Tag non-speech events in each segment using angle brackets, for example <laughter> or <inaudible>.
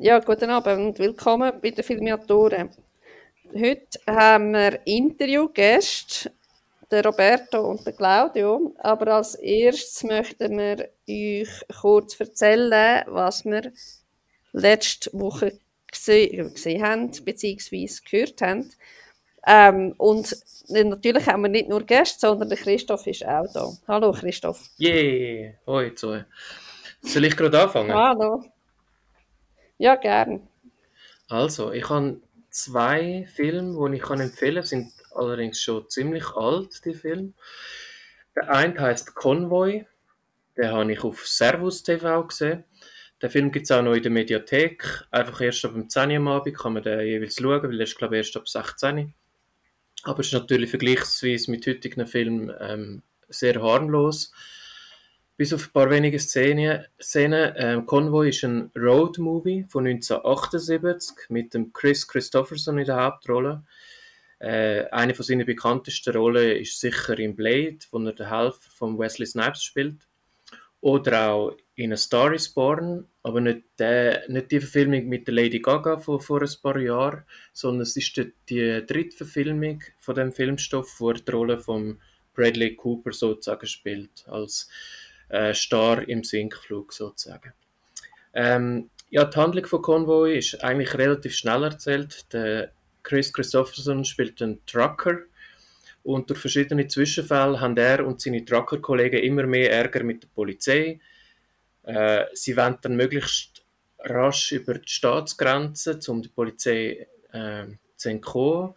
Ja, guten Abend und willkommen bei den Filmiatoren. Heute haben wir Interviewgäste, den Roberto und den Claudio. Aber als erstes möchten wir euch kurz erzählen, was wir letzte Woche gesehen, gesehen haben, beziehungsweise gehört haben. Ähm, und natürlich haben wir nicht nur Gäste, sondern der Christoph ist auch da. Hallo Christoph. Yay, hoi Zoe. Soll ich gerade anfangen? Hallo. Ja, gern. Also, ich habe zwei Filme, die ich empfehlen kann, sind allerdings schon ziemlich alt, die Filme. Der eine heißt Convoy, den habe ich auf Servus TV gesehen. Den Film gibt es auch noch in der Mediathek. Einfach erst ab dem 10 Uhr am Abend kann man den jeweils schauen, weil er ist, glaube ich, erst ab 16 Aber es ist natürlich vergleichsweise mit heutigen Filmen ähm, sehr harmlos. Bis auf ein paar wenige Szenen. Szenen. Ähm, Convoy ist ein Road-Movie von 1978 mit dem Chris Christopherson in der Hauptrolle. Äh, eine von seinen bekanntesten Rollen ist sicher in Blade, wo er den Helfer von Wesley Snipes spielt. Oder auch in A Star is Born, aber nicht, der, nicht die Verfilmung mit Lady Gaga von vor ein paar Jahren, sondern es ist die, die dritte Verfilmung von dem Filmstoff, wo er die Rolle von Bradley Cooper sozusagen spielt, als äh, Star im Sinkflug sozusagen. Ähm, ja, die Handlung von Convoy ist eigentlich relativ schnell erzählt. Der Chris Christopherson spielt einen Trucker und durch verschiedene Zwischenfälle haben er und seine Trucker-Kollegen immer mehr Ärger mit der Polizei. Äh, sie wollen dann möglichst rasch über die Staatsgrenzen, um die Polizei äh, zu entkommen.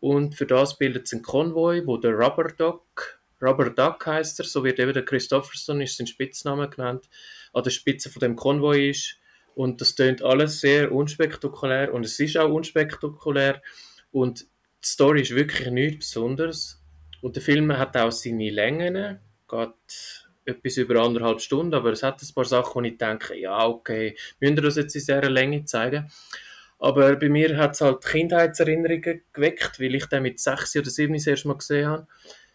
Und für das bildet es einen Konvoi, wo der Rubber Duck, Rubber Duck heißt er, so wird eben der Christopherson, ist sein Spitzname genannt, an der Spitze von dem Konvoi ist. Und das tönt alles sehr unspektakulär und es ist auch unspektakulär. Und die Story ist wirklich nichts Besonderes. Und der Film hat auch seine Längen, geht etwas über anderthalb Stunden, aber es hat ein paar Sachen, wo ich denke, ja, okay, müssen wir das jetzt in dieser Länge zeigen? Aber bei mir hat es halt Kindheitserinnerungen geweckt, weil ich den mit sechs oder sieben das erste Mal gesehen habe.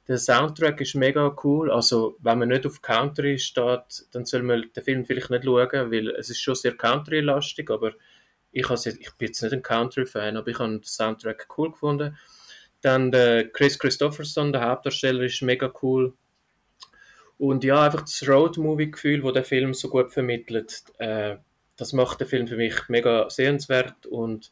Der Soundtrack ist mega cool. Also, wenn man nicht auf Country steht, dann soll man den Film vielleicht nicht schauen, weil es ist schon sehr Country-lastig, aber ich, ich bin jetzt nicht ein Country-Fan, aber ich habe den Soundtrack cool gefunden. Dann der Chris Christopherson, der Hauptdarsteller, ist mega cool. Und ja, einfach das Road-Movie-Gefühl, das der Film so gut vermittelt, äh, das macht den Film für mich mega sehenswert. Und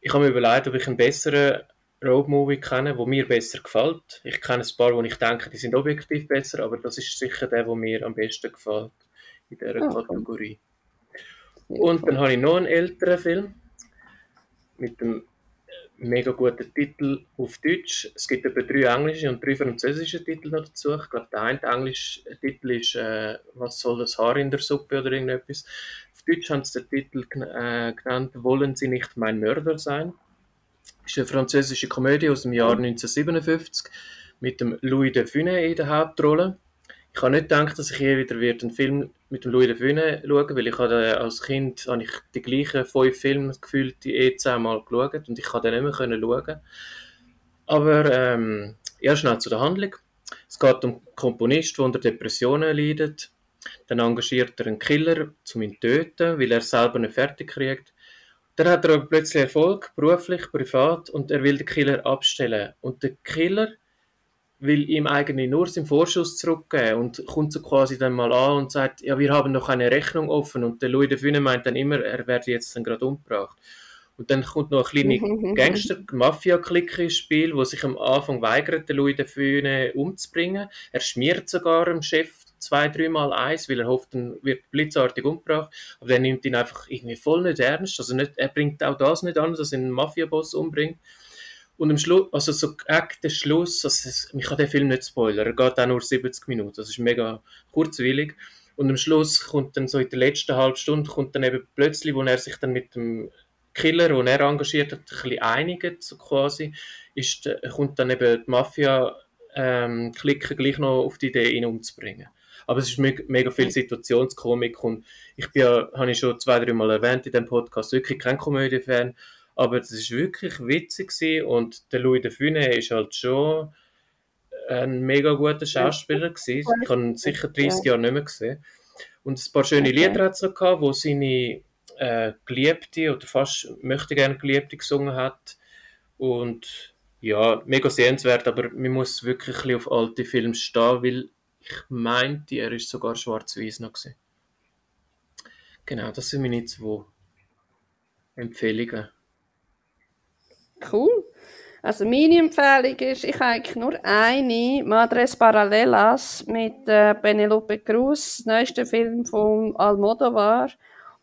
ich habe mir überlegt, ob ich einen besseren Road-Movie kenne, der mir besser gefällt. Ich kenne ein paar, wo ich denke, die sind objektiv besser, aber das ist sicher der, der mir am besten gefällt in dieser okay. Kategorie. Und dann habe ich noch einen älteren Film mit dem mega guten Titel auf Deutsch. Es gibt etwa drei englische und drei französische Titel noch dazu. Ich glaube, der eine englische Titel ist äh, «Was soll das Haar in der Suppe?» oder irgendetwas. Auf Deutsch haben sie den Titel äh, genannt «Wollen Sie nicht mein Mörder sein?» Ist eine französische Komödie aus dem Jahr 1957 mit dem Louis de Funès in der Hauptrolle. Ich habe nicht gedacht, dass ich hier wieder einen Film mit dem Louis de Funès schauen weil ich habe als Kind habe ich die gleichen fünf Filme gefühlt die eh zehnmal geschaut und ich konnte den nicht mehr können schauen. Aber ähm, ja, schnell zu der Handlung. Es geht um einen Komponist, der unter Depressionen leidet. Dann engagiert er einen Killer, um ihn zu töten, weil er selber nicht fertig kriegt. Dann hat er plötzlich Erfolg, beruflich, privat, und er will den Killer abstellen. Und der Killer will ihm eigentlich nur seinen Vorschuss zurückgeben und kommt so quasi dann mal an und sagt, ja, wir haben noch eine Rechnung offen und der Louis de meint dann immer, er werde jetzt dann gerade umgebracht. Und dann kommt noch eine kleine <laughs> Gangster-Mafia-Clique ins Spiel, wo sich am Anfang weigert, den Louis de Funès umzubringen. Er schmiert sogar dem Chef zwei, dreimal eins, weil er hofft, dann wird blitzartig umgebracht. Aber der nimmt ihn einfach irgendwie voll nicht ernst. Also nicht, er bringt auch das nicht an, dass er einen Mafia-Boss umbringt. Und am Schluss, also so der Schluss, also ich kann den Film nicht spoilern, er geht auch nur 70 Minuten, das ist mega kurzwillig. Und am Schluss kommt dann so in der letzten halben Stunde, kommt dann eben plötzlich, wo er sich dann mit dem Killer, den er engagiert hat, ein bisschen einigt, so quasi, ist, kommt dann eben die Mafia ähm, gleich noch auf die Idee, ihn umzubringen. Aber es ist mega, viel Situationskomik und ich bin ja, habe ich schon zwei, drei Mal erwähnt in dem Podcast, wirklich kein Komödie-Fan, aber es ist wirklich witzig gewesen. und der Louis de Funès ist halt schon ein mega guter Schauspieler gewesen. Ich habe ihn sicher 30 Jahre nicht mehr gesehen. Und ein paar schöne Lieder hat es noch gehabt, wo seine äh, Geliebte oder fast möchte gerne Geliebte gesungen hat. Und ja, mega sehenswert, aber man muss wirklich auf alte Filme stehen, weil ich meinte, er ist sogar schwarz-weiß noch gewesen. Genau, das sind meine zwei Empfehlungen. Cool. Also meine Empfehlung ist, ich habe eigentlich nur eine, Madres Paralelas mit äh, Penelope Cruz, neuester Film von Almodovar.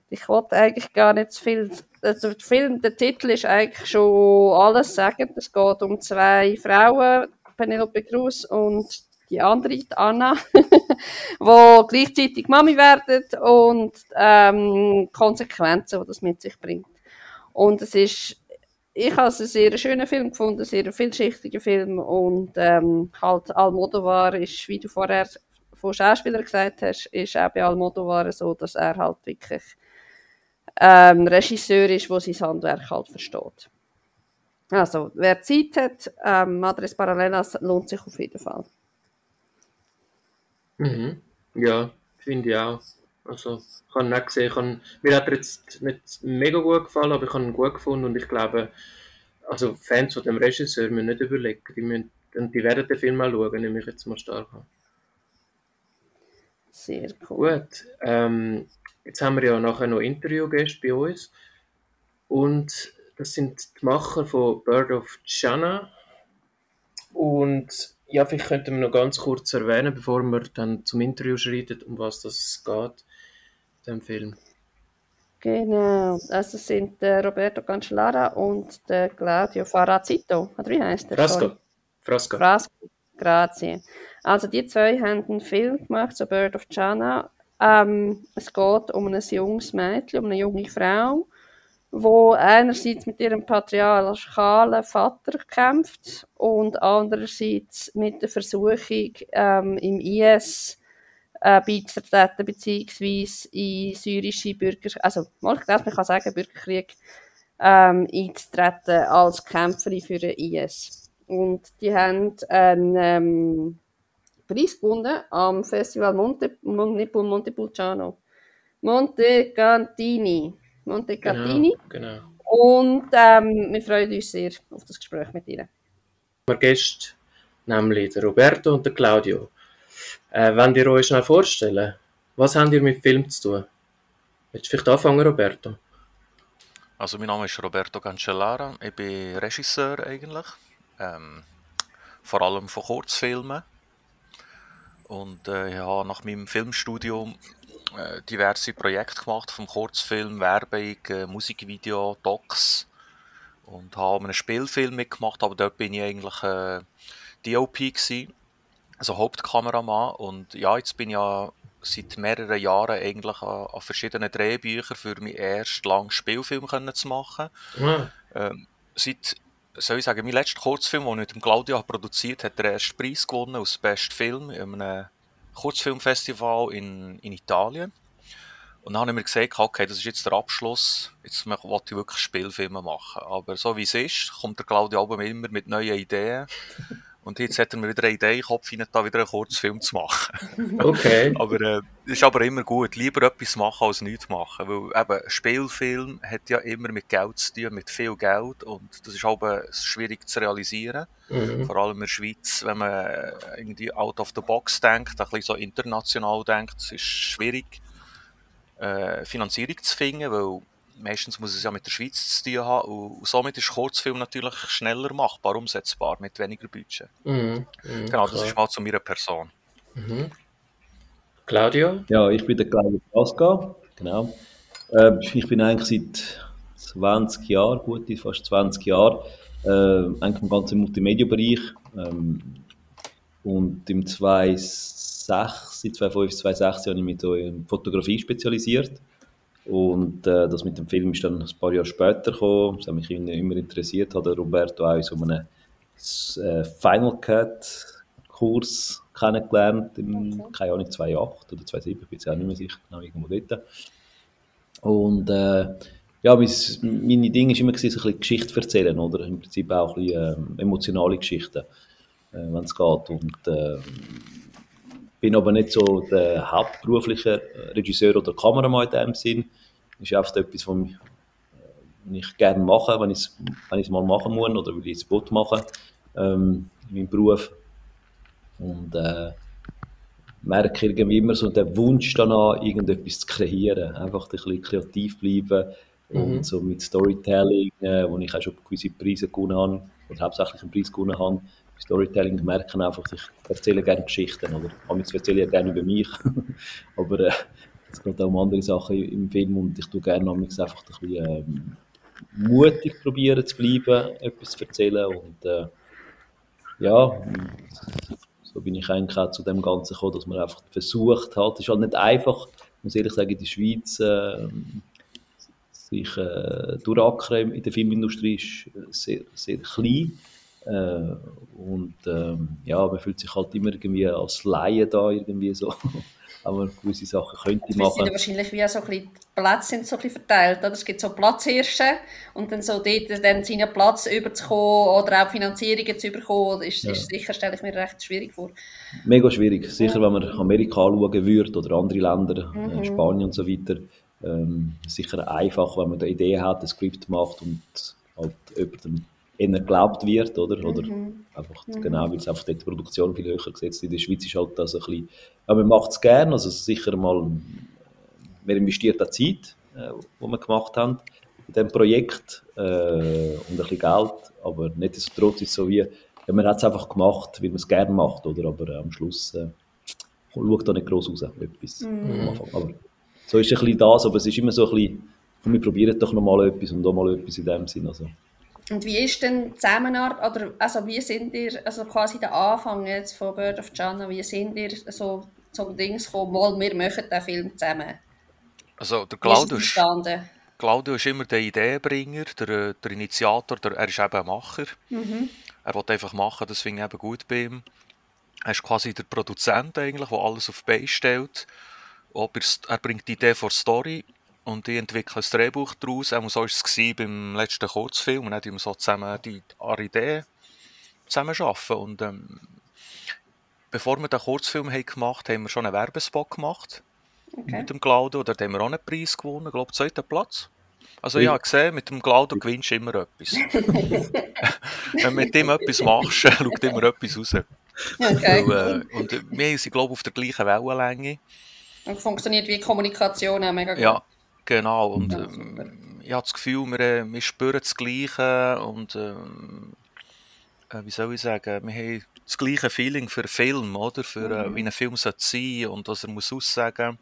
Ich wollte eigentlich gar nicht zu viel, also der Film, der Titel ist eigentlich schon alles sagen. Es geht um zwei Frauen, Penelope Cruz und die andere, die Anna, <laughs> die gleichzeitig Mami werden und ähm, Konsequenzen, die das mit sich bringt. Und es ist ich habe es einen sehr schönen Film gefunden, einen sehr vielschichtigen Film und ähm, halt Almodovar ist, wie du vorher von Schauspielern gesagt hast, ist auch bei Almodovar so, dass er halt wirklich ähm, Regisseur ist, der sein Handwerk halt versteht. Also, wer Zeit hat, ähm, Madres Paralelas lohnt sich auf jeden Fall. Mhm. Ja, finde ich auch. Also, ich habe ihn nicht gesehen. Ich habe, mir hat er jetzt nicht mega gut gefallen, aber ich habe ihn gut gefunden und ich glaube, also Fans von dem Regisseur müssen nicht überlegen. Die, müssen, die werden den Film mal schauen, nehme ich jetzt mal stark an. Sehr cool. Gut, ähm, jetzt haben wir ja nachher noch Interviewgäste bei uns und das sind die Macher von Bird of Jana und ja, vielleicht könnten wir noch ganz kurz erwähnen, bevor wir dann zum Interview schreiten, um was das geht dem Film. Genau, also sind der Roberto Cancellara und der Claudio Farazito, oder wie heißt der? Frasco. Frasco. Frasco, grazie. Also die zwei haben einen Film gemacht, so Bird of Jana. Ähm, es geht um ein junges Mädchen, um eine junge Frau, wo einerseits mit ihrem patriarchalen Vater kämpft und andererseits mit der Versuchung ähm, im IS äh, beizutreten, beziehungsweise in syrische Bürger, also mal glaube, man kann sagen, Bürgerkrieg ähm, einzutreten als Kämpferin für den IS. Und die haben einen ähm, Preis gewonnen am Festival Monte, Monte, Montepulciano. Montecatini. Montecatini. Genau, genau. Und ähm, wir freuen uns sehr auf das Gespräch mit Ihnen. Wir Gäste, nämlich der Roberto und der Claudio. Äh, wenn ihr euch schnell vorstellen, was habt ihr mit Film zu tun? Willst du vielleicht anfangen, Roberto? Also mein Name ist Roberto Cancellara, ich bin Regisseur eigentlich, ähm, vor allem von Kurzfilmen und äh, ich habe nach meinem Filmstudium diverse Projekte gemacht, vom Kurzfilm, Werbung, äh, Musikvideo, Docs und habe einen Spielfilm mitgemacht, aber dort bin ich eigentlich äh, DOP gewesen also Hauptkameramann. Und ja, jetzt bin ich ja seit mehreren Jahren eigentlich an, an verschiedenen Drehbüchern für meinen ersten langen Spielfilm können zu machen. Ja. Ähm, seit, soll ich sagen, mein letzter Kurzfilm, den ich mit dem Claudio produziert habe, hat den ersten Preis gewonnen als Best Film in einem Kurzfilmfestival in, in Italien. Und dann habe ich mir gesagt, okay, das ist jetzt der Abschluss, jetzt wollte ich wirklich Spielfilme machen. Aber so wie es ist, kommt der Claudio immer mit neuen Ideen. Und jetzt hat er mir wieder eine Idee im Kopf, da wieder einen Kurzfilm zu machen. <laughs> Okay. aber äh, ist aber immer gut. Lieber etwas machen als nichts machen. Weil eben, Spielfilm hat ja immer mit Geld zu tun, mit viel Geld. Und das ist aber schwierig zu realisieren. Mhm. Vor allem in der Schweiz, wenn man äh, irgendwie out of the box denkt, ein bisschen so international denkt, es ist schwierig, äh, Finanzierung zu finden, weil meistens muss es ja mit der Schweiz zu tun haben und somit ist Kurzfilm natürlich schneller machbar, umsetzbar, mit weniger Budget. Mhm, mh, genau, das klar. ist mal zu meiner Person. Mhm. Claudio? Ja, ich bin der Claudio Pasca, genau. Äh, ich bin eigentlich seit 20 Jahren, gute fast 20 Jahre, äh, eigentlich im ganzen Multimedia-Bereich ähm, und im 2006, seit 2005, 2006 habe ich mich so in Fotografie spezialisiert und äh, das mit dem Film ist dann ein paar Jahre später gekommen. Das hat mich immer interessiert. Hat Roberto auch in so einem äh, Final Cut Kurs kennengelernt, in, keine Ahnung, 2008 oder 2007, ich bin jetzt auch nicht mehr sicher, genau irgendwo dort. Und äh, ja, mein, meine Dinge war immer gewesen, so ein bisschen Geschichte erzählen, oder? Im Prinzip auch ein bisschen äh, emotionale Geschichten, äh, wenn es geht. Und äh, bin aber nicht so der hauptberufliche Regisseur oder Kameramann in dem Sinn, ist einfach etwas, was äh, ich gerne mache, wenn ich es wenn ich's mal machen muss oder will ich es Boot machen ähm, in meinem Beruf. Und äh, merke irgendwie immer so den Wunsch danach, irgendetwas zu kreieren. Einfach ein bisschen kreativ bleiben und Mhm. so mit Storytelling, äh, wo ich auch schon gewisse Preise gewonnen habe, oder hauptsächlich einen Preis gewonnen habe. Storytelling merken einfach, ich erzähle gerne Geschichten, oder? Manchmal erzähle ich ja gerne über mich, <laughs> aber äh, es geht auch um andere Sachen im Film und ich tue gerne einfach ein bisschen ähm, mutig probieren zu bleiben, etwas zu erzählen und äh, ja, so bin ich eigentlich auch zu dem Ganzen gekommen, dass man einfach versucht halt, es ist halt nicht einfach, ich muss ehrlich sagen, in der Schweiz äh, sich äh, durchackern in der Filmindustrie ist äh, sehr, sehr klein. Äh, und ähm, ja, man fühlt sich halt immer irgendwie als Laie da irgendwie so, <laughs> aber gewisse Sachen könnte sind ja machen. wahrscheinlich wie so ein bisschen, die Plätze sind so ein bisschen verteilt. Oder? Es gibt so Platzhirsche und dann so dort dann seinen Platz überzukommen oder auch Finanzierungen zu bekommen, ist, Ja. ist sicher, stelle ich mir recht schwierig vor. Mega schwierig. Sicher, wenn man Amerika anschauen würde oder andere Länder, Mhm. äh, Spanien und so weiter. Ähm, sicher einfach, wenn man eine Idee hat, ein Skript macht und halt jemandem eher geglaubt wird, oder? Oder Mhm. einfach, genau, weil es einfach die Produktion viel höher gesetzt. In der Schweiz ist halt das ein bisschen, ja, man macht es gerne, also sicher mal, man investiert auch Zeit, äh, die wir gemacht haben in diesem Projekt äh, und ein bisschen Geld, aber nichtsdestotrotz ist es so wie, ja, man hat es einfach gemacht, weil man es gerne macht, oder? Aber äh, am Schluss äh, schaut da nicht groß raus, etwas am Anfang. Aber so ist ein bisschen das, aber es ist immer so ein bisschen, komm, wir probieren doch noch mal etwas und da mal etwas in dem Sinn. Also. Und wie ist denn die Zusammenarbeit, oder also wie sind ihr, also quasi der Anfang jetzt von Bird of Jana, wie sind ihr so zum Dings gekommen, mal, wir machen den Film zusammen? Also der es Claudio ist, entstanden? Claudio ist immer der Ideenbringer, der, der Initiator, der, er ist eben ein Macher. Mhm. Er will einfach machen, das finde ich eben gut bei ihm. Er ist quasi der Produzent eigentlich, der alles auf die Beine stellt. Er er bringt die Idee vor Story und ich entwickle ein Drehbuch daraus. Auch so war es beim letzten Kurzfilm. Und dann haben wir so zusammen die an Ideen zusammen arbeiten. Und ähm, bevor wir den Kurzfilm haben gemacht haben, haben wir schon einen Werbespot gemacht Okay. mit dem Claudio. Dort haben wir auch einen Preis gewonnen, ich glaube, zweiten Platz. Also ich habe gesehen, mit dem Claudio gewinnst du immer etwas. <laughs> Wenn du mit dem etwas machst, <laughs> schaut immer etwas raus. Okay. Weil, äh, und wir sind, glaube ich, auf der gleichen Wellenlänge. Und funktioniert wie Kommunikation auch mega gut. Ja, genau. Und Ja, ähm, ich habe das Gefühl, wir, äh, wir spüren das Gleiche und ähm, äh, wie soll ich sagen, wir haben das gleiche Feeling für einen Film, oder? Für äh, wie ein Film sollte sein und was er muss aussagen.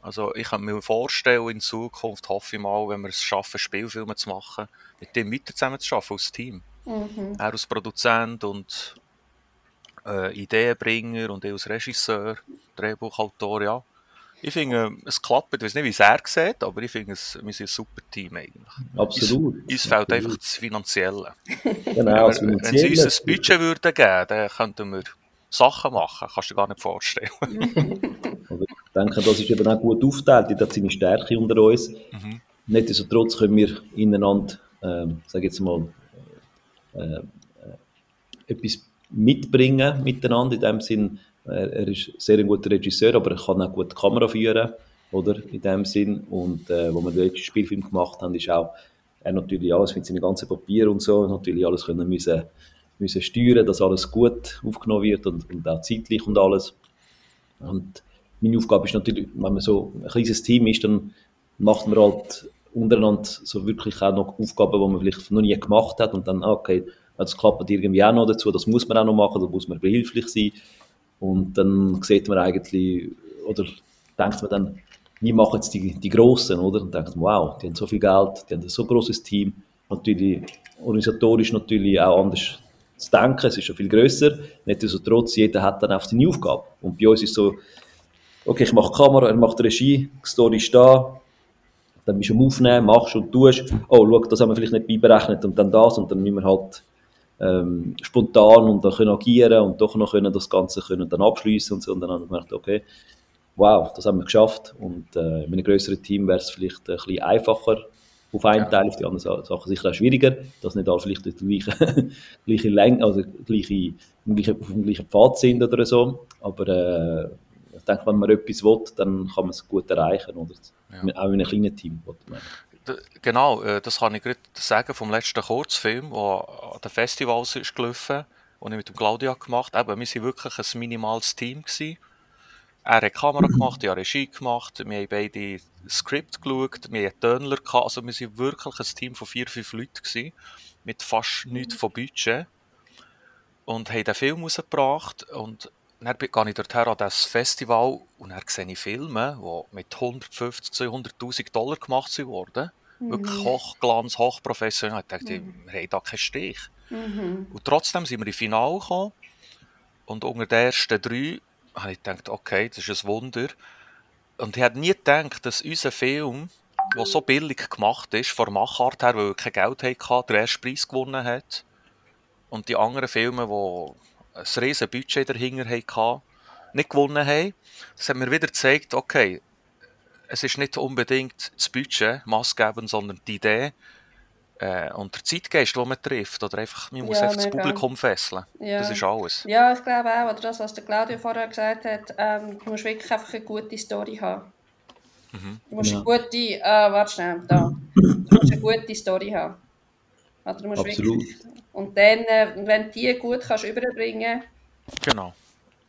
Also ich kann mir vorstellen, in Zukunft hoffe ich mal, wenn wir es schaffen, Spielfilme zu machen, mit dem weiter zusammen zu arbeiten als Team. Mhm. Er als Produzent und äh, Ideenbringer und ich als Regisseur, Drehbuchautor, ja. Ich finde, es klappt. Ich weiß nicht, wie es er sieht, aber ich finde, es, wir sind ein super Team eigentlich. Absolut. Uns fehlt Absolut. einfach das Finanzielle. Genau, das wenn, wenn sie Finanzielle. uns ein Budget würden geben, dann könnten wir Sachen machen. Kannst du dir gar nicht vorstellen. <laughs> Also ich denke, das ist eben auch gut aufgeteilt, jeder hat seine Stärke unter uns. Mhm. Nichtsdestotrotz können wir ineinander, ähm, sage jetzt mal, äh, äh, etwas mitbringen miteinander. In dem Sinn, er, er ist sehr ein guter Regisseur, aber er kann auch gut die Kamera führen, oder? In dem Sinn. Und äh, wo wir den Spielfilm gemacht haben, ist auch er natürlich alles mit seinen ganzen Papieren und so, natürlich alles können müssen, müssen steuern, dass alles gut aufgenommen wird und, und auch zeitlich und alles. Und meine Aufgabe ist natürlich, wenn man so ein kleines Team ist, dann macht man halt untereinander so wirklich auch noch Aufgaben, die man vielleicht noch nie gemacht hat und dann, ah, okay, das klappt irgendwie auch noch dazu, das muss man auch noch machen, da muss man behilflich sein und dann sieht man eigentlich, oder denkt man dann, wie machen jetzt die, die Grossen, oder? Und denkt, wow, die haben so viel Geld, die haben ein so großes Team, natürlich organisatorisch natürlich auch anders zu denken, es ist schon viel grösser, nichtsdestotrotz, jeder hat dann auch seine Aufgabe. Und bei uns ist so, okay, ich mache Kamera, er macht Regie, die Story ist da, dann bist du am Aufnehmen, machst und tust, oh, schau, das haben wir vielleicht nicht beiberechnet und dann das. Und dann müssen wir halt ähm, spontan und dann können agieren und doch noch können das Ganze können dann abschließen und so und dann haben wir gemerkt, okay, wow, das haben wir geschafft und äh, mit einem größeren Team wäre es vielleicht ein bisschen einfacher auf einen Ja. Teil, auf die anderen Sa- Sachen sicher auch schwieriger, dass nicht alle vielleicht die gleiche, <laughs> gleiche Länge, also gleiche, im gleichen, auf dem gleichen Pfad sind oder so, aber äh, ich denke, wenn man etwas will, dann kann man es gut erreichen, oder? Ja. Auch in einem kleinen Team. Genau, äh, das kann ich gerade sagen vom letzten Kurzfilm, der an den Festivals ist gelaufen, den ich mit dem Claudia gemacht habe. Wir waren wirklich ein minimales Team. Gewesen. Er hat Kamera gemacht, ich habe Regie gemacht, wir haben beide das Skript geschaut, wir hatten Tönler gehabt. Also wir waren wirklich ein Team von vier, fünf Leuten gewesen, mit fast nichts von Budget. Und haben den Film rausgebracht und dann gehe ich dorthin an das Festival und dann sehe ich Filme, die mit 150, 200'000 Dollar gemacht wurden. Wirklich Hochglanz, hochprofessionell. Ich dachte, wir haben da keinen Stich. Mhm. Und trotzdem sind wir ins Finale gekommen. Und unter den ersten drei habe ich gedacht, okay, das ist ein Wunder. Und ich hätte nie gedacht, dass unser Film, der so billig gemacht ist, von der Machart her, weil er kein Geld hatte, den ersten Preis gewonnen hat. Und die anderen Filme, die ein riesen Budget dahinter hatten, nicht gewonnen haben. Das hat mir wieder gezeigt, okay, es ist nicht unbedingt das Budget maßgebend, sondern die Idee äh, und der Zeitgeist, den man trifft. Oder einfach, man muss Ja, einfach das. Publikum fesseln. Ja. Das ist alles. Ja, ich glaube auch, oder das, was der Claudio vorher gesagt hat, ähm, du musst wirklich einfach eine gute Story haben. Du musst Ja. eine gute, äh, warte schnell, da. Du musst eine gute Story haben. Oder du musst Absolut. Wirklich, und dann, äh, wenn du die gut kannst überbringen Genau.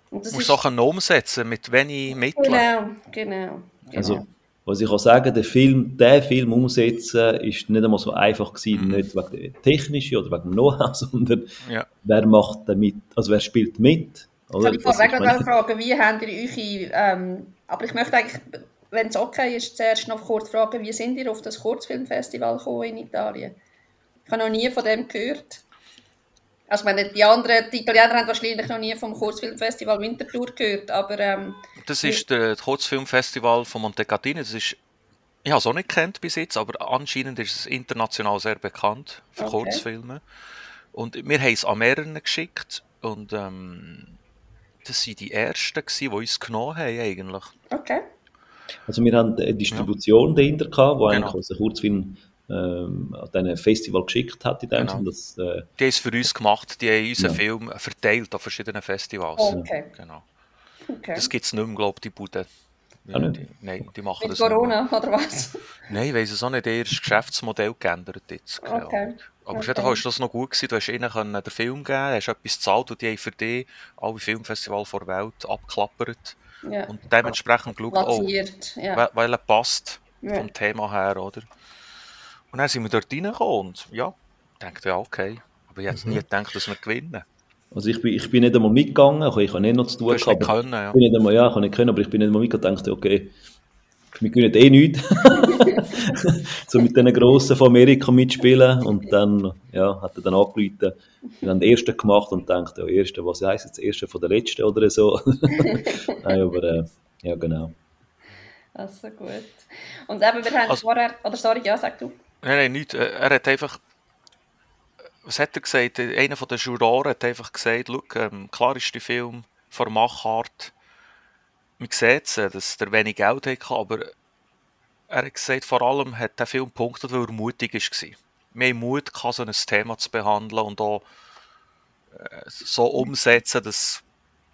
und das Du musst ist, Sachen umsetzen mit wenig Mitteln. Genau, genau. genau. Also, was ich kann sagen, der Film, den Film umsetzen, ist nicht einmal so einfach gewesen, nicht wegen der technischen oder wegen dem Know-how, <laughs> sondern Ja. wer macht damit, also wer spielt mit, oder? habe ich vorweg gerade fragen, wie habt ihr eure, ähm, aber ich möchte eigentlich, wenn es okay ist, zuerst noch kurz fragen, wie sind ihr auf das Kurzfilmfestival gekommen in Italien? Ich habe noch nie von dem gehört. Also ich meine, die anderen, die Italiener haben wahrscheinlich noch nie vom Kurzfilmfestival Winterthur gehört, aber ähm, Das ist der Kurzfilmfestival von Montecatini. Das ist, ich habe es auch nicht kennt bis jetzt, aber anscheinend ist es international sehr bekannt für Okay. Kurzfilme. Und wir haben es an mehreren geschickt und ähm, das waren die ersten, gewesen, die uns genommen haben eigentlich. okay. Also wir haben eine Distribution dahinter gehabt, wo Genau. eigentlich unser Kurzfilm ähm, an diesen Festival geschickt hat in dem Genau. Sinne, dass, äh, Die haben es für uns gemacht, die haben unseren Ja. Film verteilt an verschiedenen Festivals. Okay. Genau. okay. Das gibt es nicht mehr, glaube ich, die Bude. Ah, nicht? Die, nein, die machen Mit das nicht mehr. Corona, oder was? <laughs> Nein, ich weiss es auch nicht. Ist das Geschäftsmodell geändert jetzt. Okay. Aber auf jeden Fall ist das noch gut gewesen. Du hast ihnen können den Film geben, hast etwas gezahlt und die haben für dich alle Filmfestivale der Welt abgeklappert Ja. und dementsprechend geschaut, oh, ja. er passt Ja. vom Thema her, oder? Und dann sind wir dort reingekommen und ja, ich dachte, ja, okay. Aber ich hätte nie gedacht, dass wir gewinnen. also ich bin, ich bin nicht einmal mitgegangen, ich habe nicht noch zu tun gehabt, nicht aber können, ja. ich bin nicht einmal, ja, ich habe nicht können, aber ich bin nicht einmal mitgegangen und dachte, okay, wir können eh nichts. <laughs> so mit diesen Grossen von Amerika mitspielen und dann, ja, hat er dann angerufen, wir haben den ersten gemacht und dachte, ja, erste, was heisst jetzt, erste von der letzten oder so. <laughs> Nein, aber, äh, ja, genau. Also gut. Und eben, wir haben Also- vorher, oder sorry, ja, sag du. Nein, nein, nicht. Äh, Er hat einfach. Was hat er gesagt? Einer den Juroren hat einfach gesagt: ähm, klar ist der Film von der Machart. Man sieht es, dass er wenig Geld hatte, aber er hat gesagt, vor allem hat der Film punktet, weil er mutig war. Mehr Mut, so ein Thema zu behandeln und auch äh, so umsetzen, dass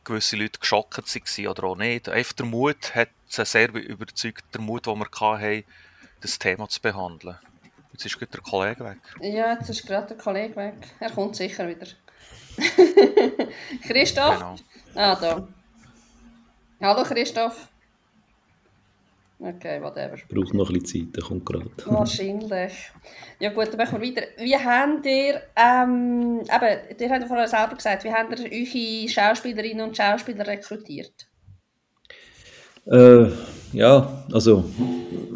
gewisse Leute geschockt waren oder auch nicht. Einfach der Mut hat sie sehr überzeugt, der Mut, den wir hatten, das Thema zu behandeln. Jetzt ist gerade der Kollege weg. Ja, jetzt ist gerade der Kollege weg. Er kommt sicher wieder. <laughs> Christoph? Genau. Ah, da. Hallo Christoph. Okay, whatever. Braucht noch ein bisschen Zeit, der kommt gerade. <laughs> Wahrscheinlich. Ja gut, dann machen wir weiter. Wie habt ihr, ähm, eben, ihr habt ja vorher selber gesagt, wie habt ihr eure Schauspielerinnen und Schauspieler rekrutiert? Äh, ja, also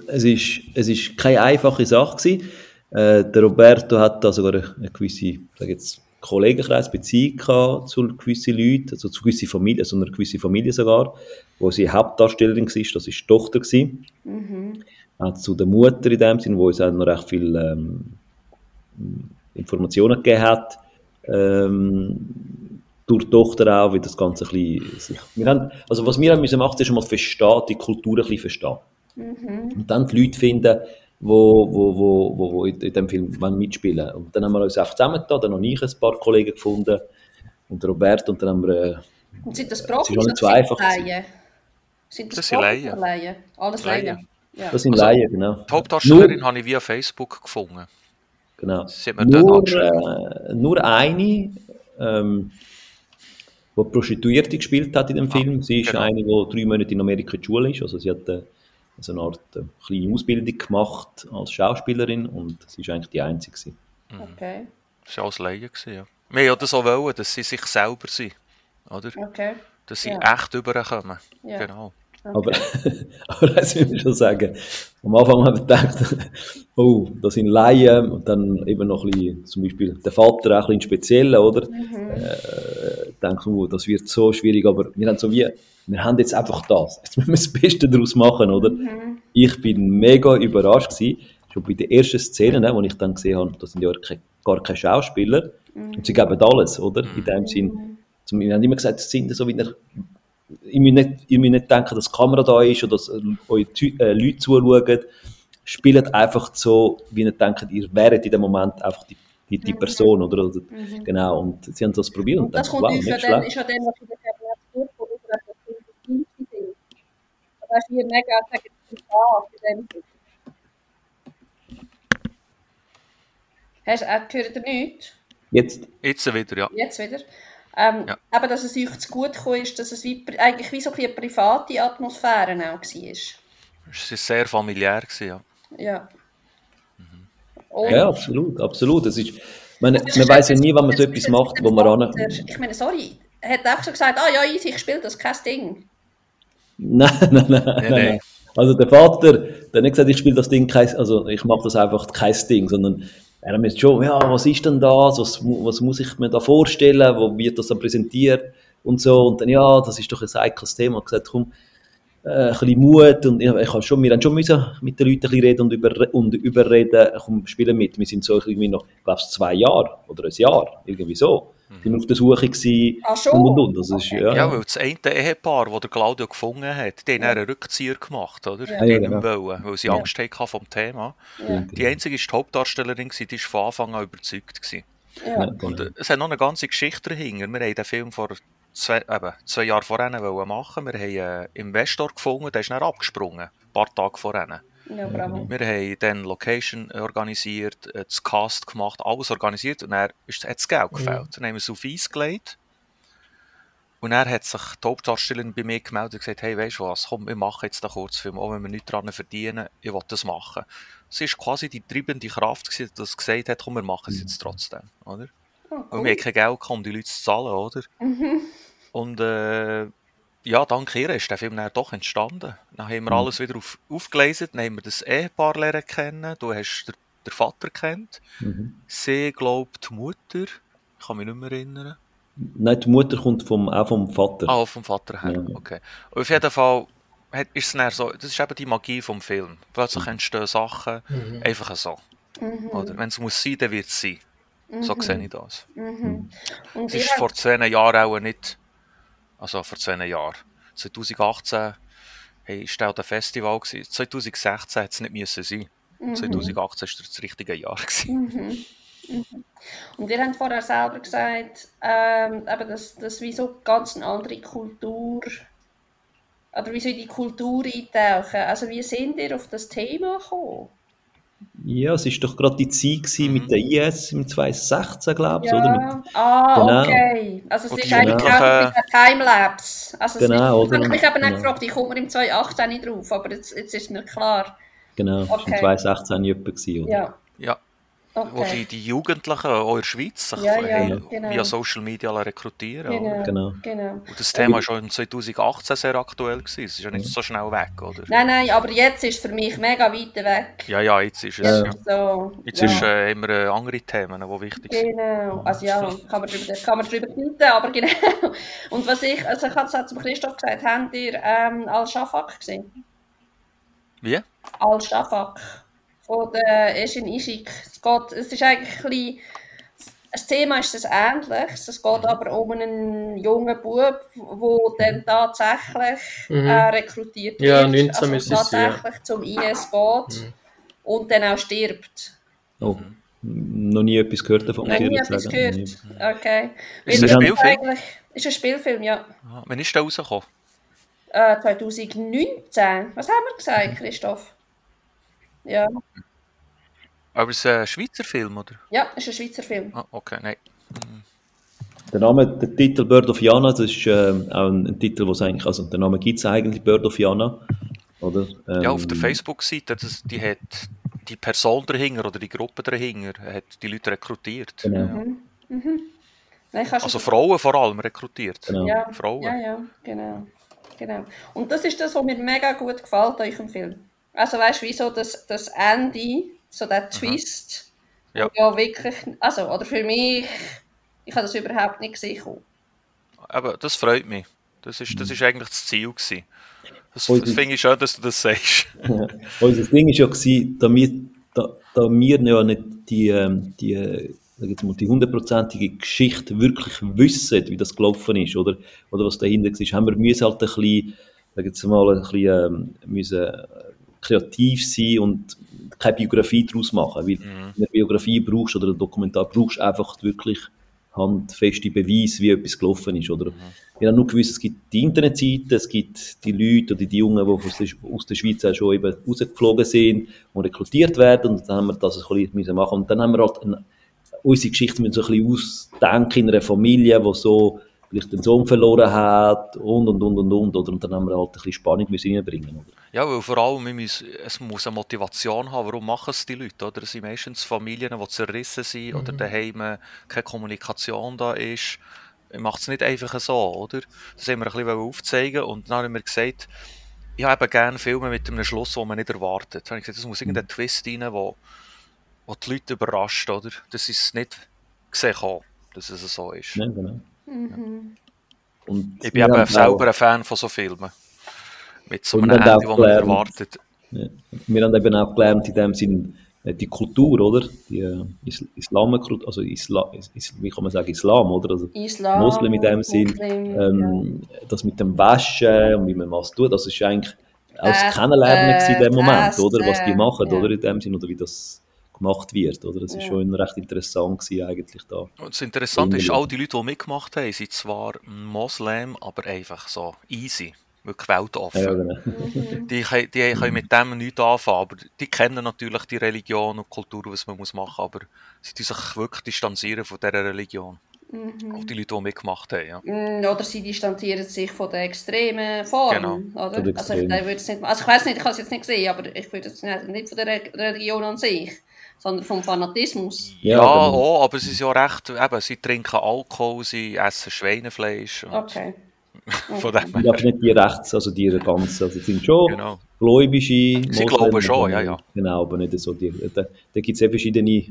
es ist, es ist keine einfache Sache gewesen. Äh, der Roberto hat da sogar eine, eine gewisse, sag jetzt, Kollegenkreis, Beziehung gehabt zu gewissen Leuten, also zu gewissen Familien, also einer gewissen Familie sogar, wo sie Hauptdarstellerin war, das war die Tochter. Gewesen. Mhm. Auch zu der Mutter in dem Sinn, wo uns auch noch recht viel ähm, Informationen gegeben hat. Ähm, durch die Tochter auch, wie das Ganze ein bisschen wir haben, also was wir haben müssen machen, ist einmal verstehen, die Kultur ein bisschen verstehen. Mhm. Und dann die Leute finden, wo, wo, wo, wo, wo in in dem Film wollen mitspielen Und dann haben wir uns einfach zusammengetan, dann noch ich ein paar Kollegen gefunden und Robert und dann haben wir, äh, Und sind das Profis? oder sind einfach Laien? Sind Das das, sind Laien. Alles Laien. Laien. Ja. Das sind Also, Laien, genau. Die Hauptdarstellerin habe ich via Facebook gefunden. Genau. Mir dort Nur, äh, nur eine, ähm, die Prostituierte gespielt hat in dem Ah, Film. Sie ist genau. eine, die drei Monate in Amerika in der Schule ist. Also sie hat äh, so eine Art äh, kleine Ausbildung gemacht als Schauspielerin und sie ist eigentlich die Einzige. gewesen. Okay, Das war alles gewesen, Ja. Wir ja das auch wollen, dass sie sich selber sind. Oder? okay. Dass sie Ja. echt überkommen. Ja. Genau. Aber, <laughs> aber das muss ich schon sagen. Am Anfang habe ich gedacht, <laughs> oh, das sind Laien und dann eben noch ein bisschen, zum Beispiel der Vater auch ein bisschen speziell, oder? Mhm. Äh, denke, oh, das wird so schwierig, aber wir haben so wie, wir haben jetzt einfach das. Jetzt müssen wir das Beste daraus machen, oder? Mhm. Ich bin mega überrascht gewesen, schon bei der ersten Szene, ne, wo ich dann gesehen habe, das sind ja gar keine Schauspieler Mhm. und sie geben alles, oder? In dem Sinn, zum, wir haben immer gesagt, es sind so wie eine, ihr müsst nicht, ihr müsst nicht denken, dass die Kamera da ist oder dass äh, eure Tü- äh, Leute zuschauen. Spielt einfach so, wie ihr denkt, ihr wäret in dem Moment einfach die, die, die Person, oder? Also, Genau, und sie haben das probiert und, Mhm. Und das dachten, kommt wow, nicht dann, schlecht. ist ja dann eben auch gut, wo wir das Film sind. Das heißt, wir mega sagen, das ist da, in dem Sinne. Hast du auch gehört, oder nicht? Jetzt, Jetzt wieder, ja. Jetzt wieder. Ähm, Ja. Aber dass es euch zu gut gekommen ist, dass es wie, eigentlich wie so ein eine private Atmosphäre auch war. Es war sehr familiär. Gewesen, ja. Ja. Und ja, absolut, absolut. Ist, meine, Das ist man weiß ja nie, wenn man so etwas macht, wo man ran... Ich meine, sorry, er hat auch schon gesagt, ah ja, easy, ich spiele das, kein Ding. Nein, <laughs> nein, nein, nein, nein. nein. Also der Vater, der hat nicht gesagt, ich spiele das Ding, kein, also ich mache das einfach kein Ding, sondern er hat mir schon, ja, was ist denn das, was, was muss ich mir da vorstellen, wo wird das dann präsentiert? Und so. Und dann, ja, das ist doch ein heikles Thema, ich gesagt, komm, äh, ein bisschen Mut. Und ich, ich habe schon, wir haben schon müssen mit den Leuten ein reden und, über, und überreden, komm, spielen mit, wir sind so irgendwie noch, ich, zwei Jahre oder ein Jahr, irgendwie so, sind wir auf der Suche gewesen Ah, schon? und und und, das ist, ja, Ja, weil das eine Ehepaar, das der Claudio gefunden hat, die haben einen Rückzieher gemacht, oder? Ja. Die Ja, genau. wollen, weil sie Ja. Angst hatten vom Thema. Ja. Die einzige ist die Hauptdarstellerin, gewesen, die war von Anfang an überzeugt. Gewesen. Ja. Ja, Und äh, es hat noch eine ganze Geschichte dahinter. Wir haben den Film vor zwei, eben, zwei Jahren vorher machen. Wir haben einen Investor gefunden, der ist dann abgesprungen, ein paar Tage vorher. Ja, bravo. Wir haben dann Location organisiert, äh, das Cast gemacht, alles organisiert und dann ist, hat das Geld gefällt. Dann haben wir es auf Eis gelegt. Und dann hat sich die Hauptdarstellerin bei mir gemeldet und gesagt, hey, weißt du was, komm, wir machen jetzt den Kurzfilm, auch wenn wir nichts daran verdienen, ich will das machen. Sie war quasi die treibende Kraft, die das gesagt hat, komm, wir machen es jetzt trotzdem, oder? Oh, Und cool. wir haben kein Geld gehabt, um die Leute zu zahlen, oder? Und äh, ja, dank ihr ist der Film dann doch entstanden. Dann haben wir alles wieder auf, aufgelesen, dann haben wir das Ehepaar lernen kennen. Du hast den, den Vater kennt. Mhm. Sie glaubt die Mutter. Ich kann mich nicht mehr erinnern. Nein, die Mutter kommt vom, auch vom Vater. Ah, vom Vater her. Ja. Okay. Und auf jeden Fall hat, ist es dann so, das ist eben die Magie vom Film. Plötzlich entstehen Sachen einfach so. Oder? Wenn es muss sein, dann wird es sein. So sehe ich das. Mhm. Und Es ist vor zwei Jahren auch nicht, also vor zwei Jahren, 2018 hey, auch der Festival gewesen. 2016 hätte es nicht müssen sein. 2018 war das richtige Jahr. Gewesen. Und ihr habt vorher selber gesagt, ähm, eben, dass das wie so ganz eine andere Kultur oder wie so in die Kultur eintauchen. Also wie sind ihr auf das Thema gekommen? Ja, es war doch gerade die Zeit gewesen mit der IS im 2016, glaube ich, oder? Ja, ah, Genau. okay. Also es Und ist eigentlich Jugendlichen- auch mit der Timelapse. Also es Genau, ist, oder? Ich habe mich eben auch Genau. gefragt, ich komme im 2018 nicht drauf, aber jetzt, jetzt ist mir klar. Genau, das war Okay. im 2016 etwa gewesen, oder? Ja, Ja, wo okay. die, die Jugendlichen auch in der Schweiz sich Ja, ja, genau. via Social Media rekrutieren. Genau? Genau. genau. Und das Thema war schon im 2018 sehr aktuell. Gewesen. Es ist ja nicht so schnell weg, oder? Nein, nein, aber jetzt ist es für mich mega weit weg. Ja, ja, jetzt ist es. Jetzt Ja. so, Jetzt ja. ist äh, immer äh, andere Themen, die wichtig sind. Genau, also ja, kann man drüber, kann man drüber reden, aber genau. <laughs> Und was ich, also ich habe es auch zum Christoph gesagt, habt ihr ähm, Al-Shafak gesehen? Wie? Al-Shafak von der Esin Ishik. Es, geht, es ist eigentlich ein bisschen, das Thema ist das ähnlich, es geht aber um einen jungen Bub, der dann tatsächlich Mhm. äh, rekrutiert Ja, wird, 19 also müsste es sein, ja. tatsächlich zum IS geht und dann auch stirbt. Oh, noch nie etwas gehört davon. Noch nie etwas sagen. gehört. Okay. Ist es ein Spielfilm? Eigentlich, ist ein Spielfilm, ja. Ah, Wann ist der rausgekommen? Äh, 2019. Was haben wir gesagt, Christoph? Ja, Aber es ist ein Schweizer Film, oder? ja, ist ein Schweizer Film. Ah, okay, nein. Der Name, der Titel Bird of Jana, das ist ähm, auch ein, ein Titel, wo es eigentlich, also der Name gibt es eigentlich, Bird of Jana, oder? Ähm, Ja, auf der Facebook-Seite, die hat die Person dahinter oder die Gruppe dahinter hat die Leute rekrutiert. Genau, Nein, ich habe Also Frauen vor allem rekrutiert. genau. ja, Frauen. Ja, ja, genau. genau. Und das ist das, was mir mega gut gefällt an eurem Film. Also weißt du, wieso das, das Ende, so der Twist, Ja. ja wirklich, also, oder für mich, ich habe das überhaupt nicht gesehen. Aber das freut mich. Das ist, das ist eigentlich das Ziel gewesen. Das, das finde ich schön, dass du das sagst. <laughs> Unser Ding war ja, gewesen, da wir, da, da wir ja nicht die, ähm, die, äh, die hundertprozentige Geschichte wirklich wissen, wie das gelaufen ist, oder, oder was dahinter war, haben wir müssen halt ein bisschen, sag jetzt mal, ein bisschen ähm, müssen, kreativ sein und keine Biografie daraus machen. Weil Mhm. in einer Biografie brauchst oder einen Dokumentar brauchst einfach wirklich handfeste Beweise, wie etwas gelaufen ist. Oder? Wir haben nur gewusst, es gibt die Internetseiten, es gibt die Leute oder die Jungen, die aus der, Schweiz auch schon eben rausgeflogen sind und rekrutiert werden. Und dann haben wir das ein bisschen machen. Und dann haben wir halt eine, unsere Geschichte müssen so ein bisschen ausdenken in einer Familie, die so vielleicht den Sohn verloren hat und und und und und. Oder? Und dann haben wir halt ein bisschen Spannung müssen reinbringen. Oder? Ja, weil vor allem, müssen, es muss eine Motivation haben, warum machen es die Leute, oder? Es sind meistens Familien, die zerrissen sind, oder daheim keine Kommunikation da ist. Man macht es nicht einfach so, oder? Das haben wir ein bisschen aufzeigen und dann haben wir gesagt, ich habe gerne Filme mit einem Schluss, den man nicht erwartet. Dann habe ich gesagt, es muss irgendein Twist rein, wo, wo die Leute überrascht, oder? Das ist nicht gesehen, dass es so ist. Ja, genau. Und Ich bin eben auch- selber ein Fan von so Filmen. Mit so einem Ende, das man erwartet. Ja. Wir haben eben auch gelernt, in dem Sinn, äh, die Kultur, oder? Die äh, Is Islam, also Isla, is, wie kann man sagen, Islam, oder? Also Islam, Moslem in dem Sinn, Muslim, ähm, das mit dem Waschen und wie man was tut, das ist eigentlich auch das Äh, Kennenlernen gewesen in dem äh, Moment, das, oder? Was die äh, machen, ja. oder? In dem Sinn, oder wie das gemacht wird, oder? Das ist Ja. schon recht interessant gewesen, eigentlich da. Und das Interessante ist, all die Leute, die mitgemacht haben, sind zwar Moslem, aber einfach so easy, wirklich weltoffen. Ja, genau. Die, können- die können mit dem nichts anfangen, aber die kennen natürlich die Religion und Kultur, was man muss machen aber sie sich wirklich distanzieren von dieser Religion. Auch die Leute, die mitgemacht haben, ja. Mm, Oder sie distanzieren sich von der extremen Form. Genau. Oder? Also, ich, Extremen. ich würde es nicht, also ich weiß nicht, ich habe es jetzt nicht gesehen, aber ich würde es nicht, nicht von der Re- Religion an sich, sondern vom Fanatismus. Ja, Ja, genau. auch, aber sie sind ja recht, eben, sie trinken Alkohol, sie essen Schweinefleisch. Und Okay. <laughs> Von dem Die aber nicht die Rechts, also die ganz, also sind schon Genau. gläubische Sie glauben schon, ja, ja. Genau, aber nicht so die. Da, da gibt es ja verschiedene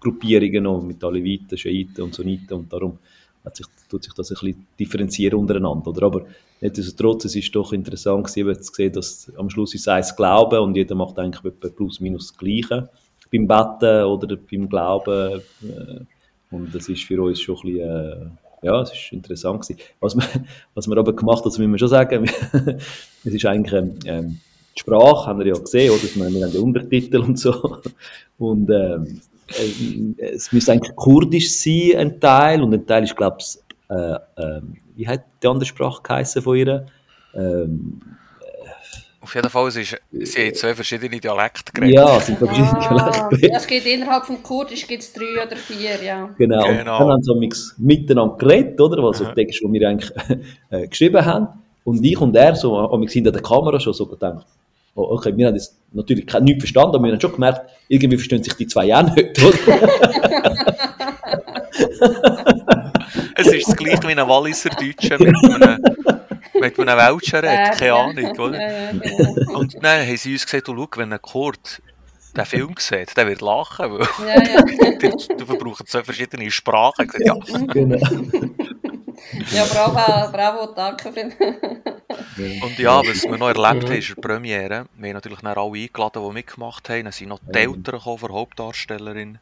Gruppierungen noch mit Aleviten, Schiiten und Sunniten und darum hat sich, tut sich das ein bisschen differenzieren untereinander. Oder? Aber nichtsdestotrotz, es ist doch interessant gewesen, zu sehen, dass am Schluss ist es Glauben und jeder macht eigentlich plus minus das Gleiche beim Betten oder beim Glauben. Äh, und das ist für uns schon ein bisschen, äh, ja, es ist interessant gewesen. Was wir, <laughs> was wir aber gemacht haben, das müssen wir schon sagen, <laughs> es ist eigentlich ähm, ähm, die Sprache, haben wir ja gesehen, oder? Wir, haben ja Untertitel und so. <laughs> Und ähm, äh, es müsste eigentlich Kurdisch sein, ein Teil, und ein Teil ist, glaube ich, äh, ähm, wie hat die andere Sprache geheißen von ihr? Ähm, Auf jeden Fall, es ist, sie haben zwei verschiedene Dialekte geredet. ja, es sind verschiedene Ah, Dialekte. es gibt innerhalb von Kurdisch gibt's drei oder vier, ja. Genau. Und Genau. dann haben sie miteinander geredet, oder? Was der Text, den wir eigentlich äh, geschrieben haben. Und ich und er, so, am hinter der Kamera schon so gedacht, oh, okay, wir haben jetzt natürlich nichts verstanden, aber wir haben schon gemerkt, irgendwie verstehen sich die zwei auch nicht, oder? <laughs> Es ist das gleiche wie ein Walliser Deutscher mit einem, mit einem Welschen <laughs> redet, keine Ahnung, oder? Genau. Und dann haben sie uns gesagt, du, schau, wenn ein Kurt den Film sieht, der wird lachen, weil Ja, ja. <laughs> die, die verbrauchen zwei verschiedene Sprachen. Ja. genau. <laughs> ja, bravo, bravo, danke für Und ja, was wir noch erlebt haben, ist die Premiere. Wir haben natürlich dann alle eingeladen, die mitgemacht haben. Dann sind noch die Eltern gekommen der Hauptdarstellerin.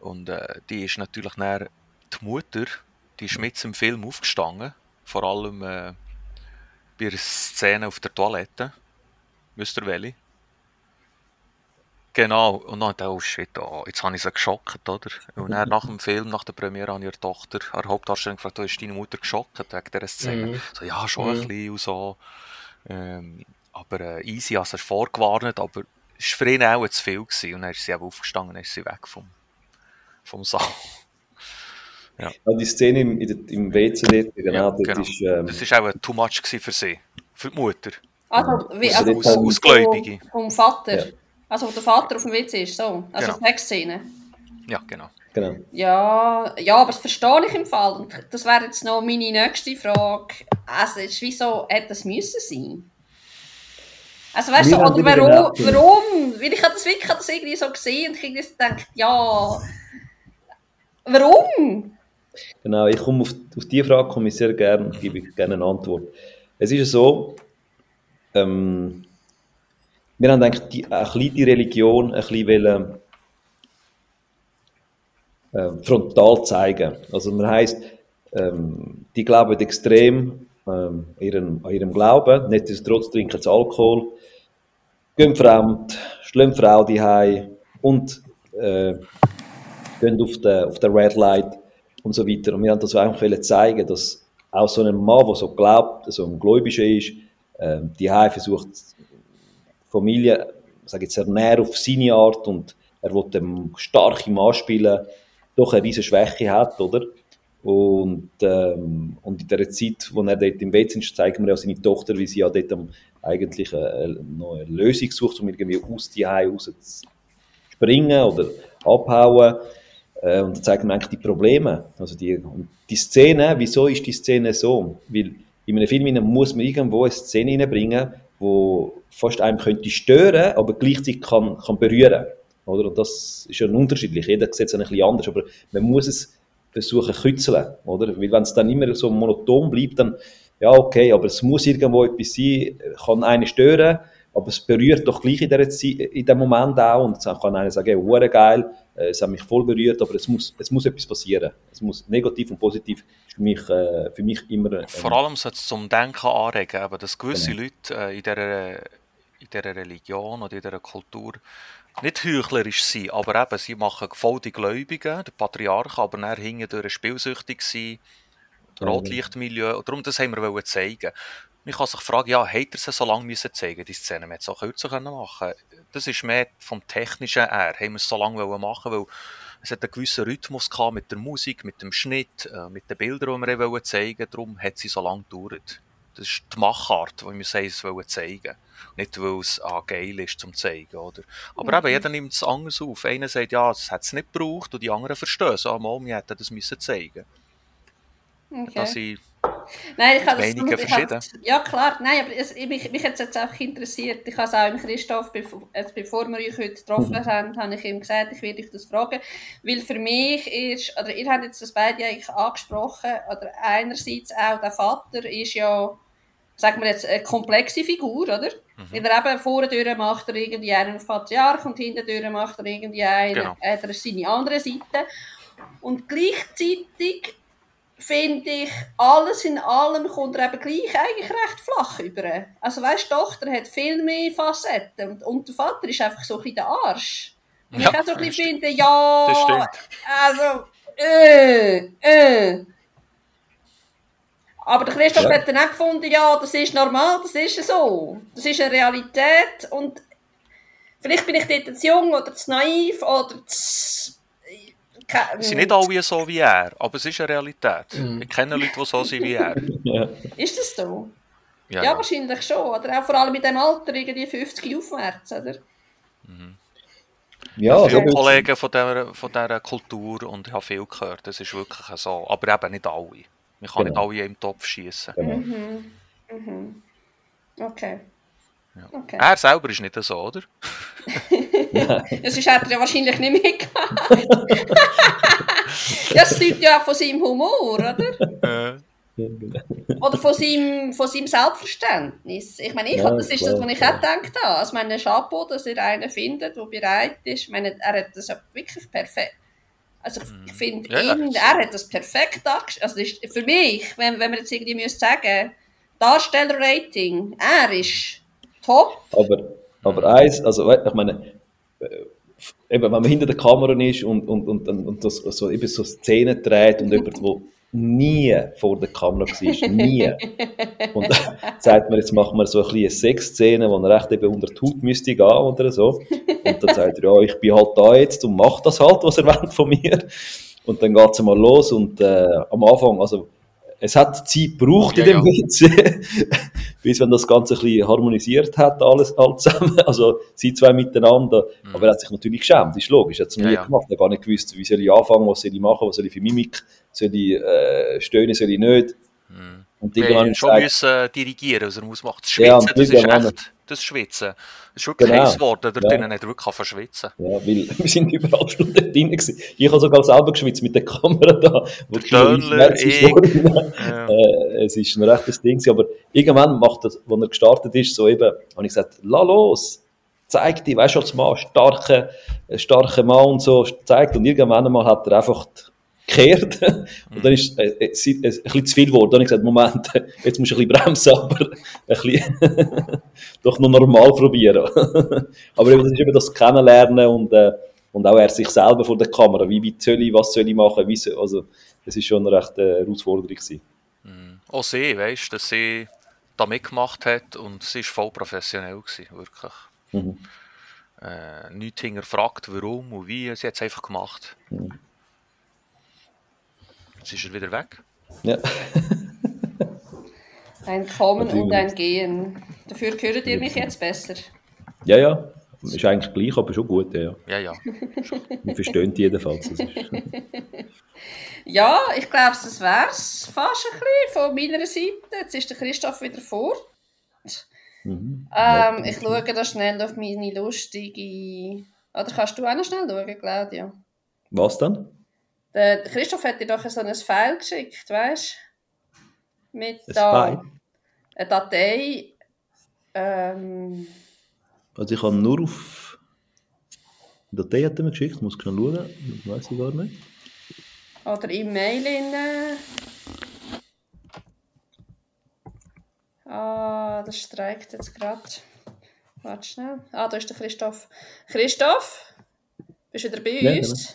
Und äh, die ist natürlich dann die Mutter, die ist mit im Film aufgestanden. Vor allem äh, bei einer Szene auf der Toilette. Wisst ihr welche? Genau, und dann dachte ich, oh shit, oh, jetzt habe ich sie geschockt, oder? Und dann nach dem Film, nach der Premiere, habe ich ihre Tochter, ihre Hauptdarstellerin gefragt, oh, ist deine Mutter geschockt wegen dieser Szene? Mhm. So, ja, schon ein Mhm. bisschen und so. Ähm, aber äh, easy, also er vorgewarnt, aber es war für ihn auch zu viel gewesen. Und dann ist sie aufgestanden, dann ist sie weg vom, vom Saal. Ja, die Szene im, im WC dort, genau, Ja, dort genau. ist, ähm, Das war auch too much für sie, für die Mutter. Also, wie, Also also Aus, haben- Ausgläubige. vom, Vater. Ja. Also, wo der Vater auf dem WC ist, so. Also, Genau. Sexszene. Ja, genau. genau. Ja, ja, aber das verstehe ich im Fall. Und das wäre jetzt noch meine nächste Frage. Also, ist wieso hätte das müssen sein? Also, weißt du, haben oder warum? Warum? Weil ich habe das wirklich das irgendwie so gesehen und ich habe gedacht, ja. Warum? Genau, ich komme auf, auf diese Frage komme ich sehr gerne und gebe ich gerne eine Antwort. Es ist so, ähm, wir haben eigentlich die, ein bisschen die Religion ein bisschen wollen, ähm, frontal zeigen. Also man heisst, ähm, die glauben extrem ähm, an, ihrem, an ihrem Glauben, nichtsdestotrotz trinken sie Alkohol, gehen fremd, schlagen Frau die und äh, gehen auf den, auf Red Light und so weiter. Und wir haben das einfach zeigen, dass auch so ein Mann, der so glaubt, so ein Gläubiger ist, ähm, die versucht, die Familie, sage jetzt, ernähren auf seine Art und er will dem starken Mann spielen, doch eine riesige Schwäche hat, oder? Und, ähm, und in der Zeit, wo er dort im Bett ist, zeigen wir auch seine Tochter, wie sie ja dort eigentlich äh, noch eine Lösung sucht, um irgendwie aus die raus zu springen oder abhauen. Äh, und da zeigen wir eigentlich die Probleme. Also die, und die Szene, wieso ist die Szene so? Weil in einem Film muss man irgendwo eine Szene reinbringen, wo fast einem könnte stören, aber gleichzeitig kann, kann berühren. Oder? Und das ist ja unterschiedlich. Jeder sieht es ein bisschen anders, aber man muss es versuchen kützeln. Oder? Weil wenn es dann immer so monoton bleibt, dann, ja okay, aber es muss irgendwo etwas sein, kann einen stören, aber es berührt doch gleich in, der Zeit, in dem Moment auch und dann kann einer sagen, hey, hure geil, äh, es hat mich voll berührt, aber es muss, es muss etwas passieren. Es muss negativ und positiv ist für mich, äh, für mich immer... ähm, Vor allem sollte es zum Denken anregen, eben, dass gewisse Genau. Leute äh, in, dieser, in dieser Religion oder in dieser Kultur nicht heuchlerisch sind, aber eben, sie machen voll die Gläubigen, der Patriarch, aber dann hinten durch spielsüchtig sein, Ja, Rotlichtmilieu, darum, das haben wir zeigen. Man kann sich fragen, ja, hätte er sie so lange müssen zeigen, die Szene, man hätte es auch kürzer können machen Das ist mehr vom Technischen her, haben wir es so lange wollen machen, weil es hat einen gewissen Rhythmus gehabt mit der Musik, mit dem Schnitt, äh, mit den Bildern, die wir wollen zeigen darum hat sie so lange gedauert. Das ist die Machart, die wir sagen, es wollen zeigen. Nicht, weil es ah, geil ist zum zeigen, oder? Aber eben, jeder nimmt es anders auf. Einer sagt, ja, das hat es nicht gebraucht, und die anderen verstehen es. Ah, mal, wir hätten das müssen zeigen. Okay. Dass ich, Nein, ich habe das Meinungen verschieden? Ja, klar. Nein, aber es, mich, mich hat es jetzt einfach interessiert. Ich habe es auch im Christoph, bevor, bevor wir euch heute getroffen haben, habe ich ihm gesagt, ich werde euch das fragen. Weil für mich ist, oder ihr habt jetzt das beide eigentlich angesprochen, oder einerseits auch der Vater ist ja, sagen wir jetzt, eine komplexe Figur, oder? Weil er eben vorne macht er irgendwie einen Patriarch und hinten macht er irgendwie einen, Genau. äh, seine andere Seite. Und gleichzeitig finde ich, alles in allem kommt er eben gleich eigentlich recht flach über. Also weißt, die Tochter hat viel mehr Facetten und, und der Vater ist einfach so ein bisschen der Arsch. Und Ja, ich auch so ein bisschen finde, ja, das stimmt. also, äh, äh. Aber der Christoph Ja. hat dann auch gefunden, ja, das ist normal, das ist so. Das ist eine Realität und vielleicht bin ich dort zu jung oder zu naiv oder zu... Es sind nicht alle so wie er, aber es ist eine Realität. Ich kenne Leute, die so sind wie er. ja. Ist das so? Ja, Ja, ja. wahrscheinlich schon. Oder auch vor allem mit dem Alter, irgendwie 50 aufwärts, oder? ja Viele Kollegen von dieser, von dieser Kultur und ich habe viel gehört, das ist wirklich so. Aber eben nicht alle. Man kann Genau. nicht alle im Topf schießen. Genau. Mhm. Mhm. Okay. Ja. Okay. Er selber ist nicht so, oder? <laughs> Das ist hat er ja wahrscheinlich nicht mitgemacht. <laughs> ja, das zeugt ja auch von seinem Humor, oder? Äh, Oder von seinem, von seinem Selbstverständnis. Ich meine, ich, Ja, das ist klar, das, was ich klar. auch gedacht habe. Also meine Chapeau, dass er einen findet, der bereit ist. Ich meine, er hat das wirklich perfekt. Also ich, ich finde, Mhm. Ja, ihn, er hat das perfekt dargestellt. Also ist für mich, wenn, wenn wir jetzt irgendwie sagen, Darstellerrating, er ist top. Aber, aber eins, also ich meine, eben, wenn man hinter der Kamera ist und, und, und, und, das, so, eben so Szenen dreht und jemand, der nie vor der Kamera war, nie. Und dann sagt man, jetzt machen wir so ein bisschen eine Sexszene, wo er recht eben unter die Haut müsste gehen oder so. Und dann sagt er, ja, ich bin halt da jetzt und mach das halt, was er <laughs> von mir. Und dann geht es mal los und äh, am Anfang, also es hat Zeit gebraucht Ja, in dem ja. WC, <laughs> bis man das Ganze ein bisschen harmonisiert hat, alles, alles zusammen, <laughs> also sie zwei miteinander. Aber er hat sich natürlich geschämt, ist logisch, er hat es noch Mhm. Ja, nie ja. gemacht, er hat gar nicht gewusst, wie soll ich anfangen, was soll ich machen, was soll ich für Mimik, soll ich äh, stöhnen, soll ich nicht. Mhm. Und irgendwann haben schon gesagt, müssen dirigieren, was er muss machen. Das Ja, Schwitzen, und das ist irgendwann- echt, das Schwitzen. Das ist wirklich Genau. heiß geworden, da Ja. er wirklich verschwitzen. Ja, weil <laughs> wir sind überall Stunden drin gewesen. Ich habe sogar selber geschwitzt mit der Kamera da. Wo Der ist ich. Ja. <laughs> äh, es ist ein rechtes Ding. Aber irgendwann macht das, als er gestartet ist, so eben, habe ich gesagt, la los, zeig dich, weißt du, als Mann, starker, ein starker Mann und so, zeigt. Und irgendwann einmal hat er einfach gekehrt. <laughs> Und dann ist äh, es äh, ein bisschen zu viel geworden. Dann habe ich gesagt, Moment, <laughs> jetzt musst du ein bisschen bremsen, aber ein bisschen <laughs> doch noch normal probieren. aber eben, das ist eben das Kennenlernen und, äh, und auch er sich selber vor der Kamera. Wie weit soll ich, was soll ich machen? Wie soll, also, das ist schon eine recht äh, Herausforderung gewesen. Mhm. Auch sie, weißt du, dass sie da mitgemacht hat und sie war voll professionell, gewesen, wirklich. Mhm. Äh, nichts hinterfragt, warum und wie, sie hat es einfach gemacht. Mhm. Jetzt ist er wieder weg. Ja. <laughs> Ein Kommen und ein Gehen. Dafür hört ihr mich jetzt besser. ja, ja, ist eigentlich gleich, aber schon gut. Ja, ja. Ja. Man versteht jedenfalls. <laughs> Ja, ich glaube, das wäre es fast ein bisschen von meiner Seite. Jetzt ist der Christoph wieder vor. mhm. Ähm, ich schaue da schnell auf meine lustige... Oder kannst du auch noch schnell schauen, Claudia? Was dann? Der Christoph hat dir doch so ein File geschickt, weißt du? Mit da File? eine Datei. Ähm, Also ich habe nur auf... Die Datei hat er mir geschickt, muss schnell schauen, das weiß ich gar nicht. oder im Mail. In, ah, das streikt jetzt gerade. Warte schnell. Ah, da ist der Christoph. Christoph, bist du wieder bei Ja, uns?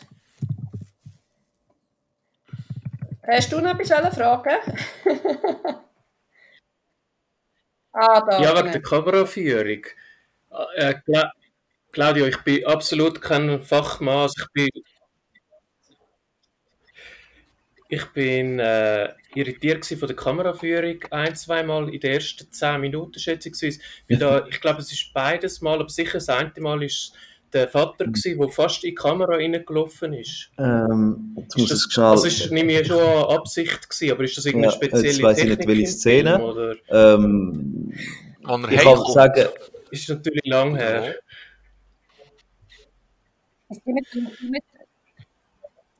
Hast du noch etwas fragen? <laughs> ah, da. Ja, wegen der Kameraführung. Äh, Cla Claudio, ich bin absolut kein Fachmann. Ich bin, ich bin äh, irritiert von der Kameraführung ein, zweimal in den ersten zehn Minuten schätzungsweise. Da, ich glaube, es ist beides Mal, aber sicher das eine Mal ist der Vater gewesen, der fast in die Kamera reingelaufen ist. Ähm, jetzt Ist muss das, es schnell... also ist nämlich schon eine Absicht gewesen, aber ist das irgendeine Ja, jetzt spezielle weiss ich nicht, Technik welche Szene. Film, Oder? ähm, ich kann sagen, Ist natürlich lang her.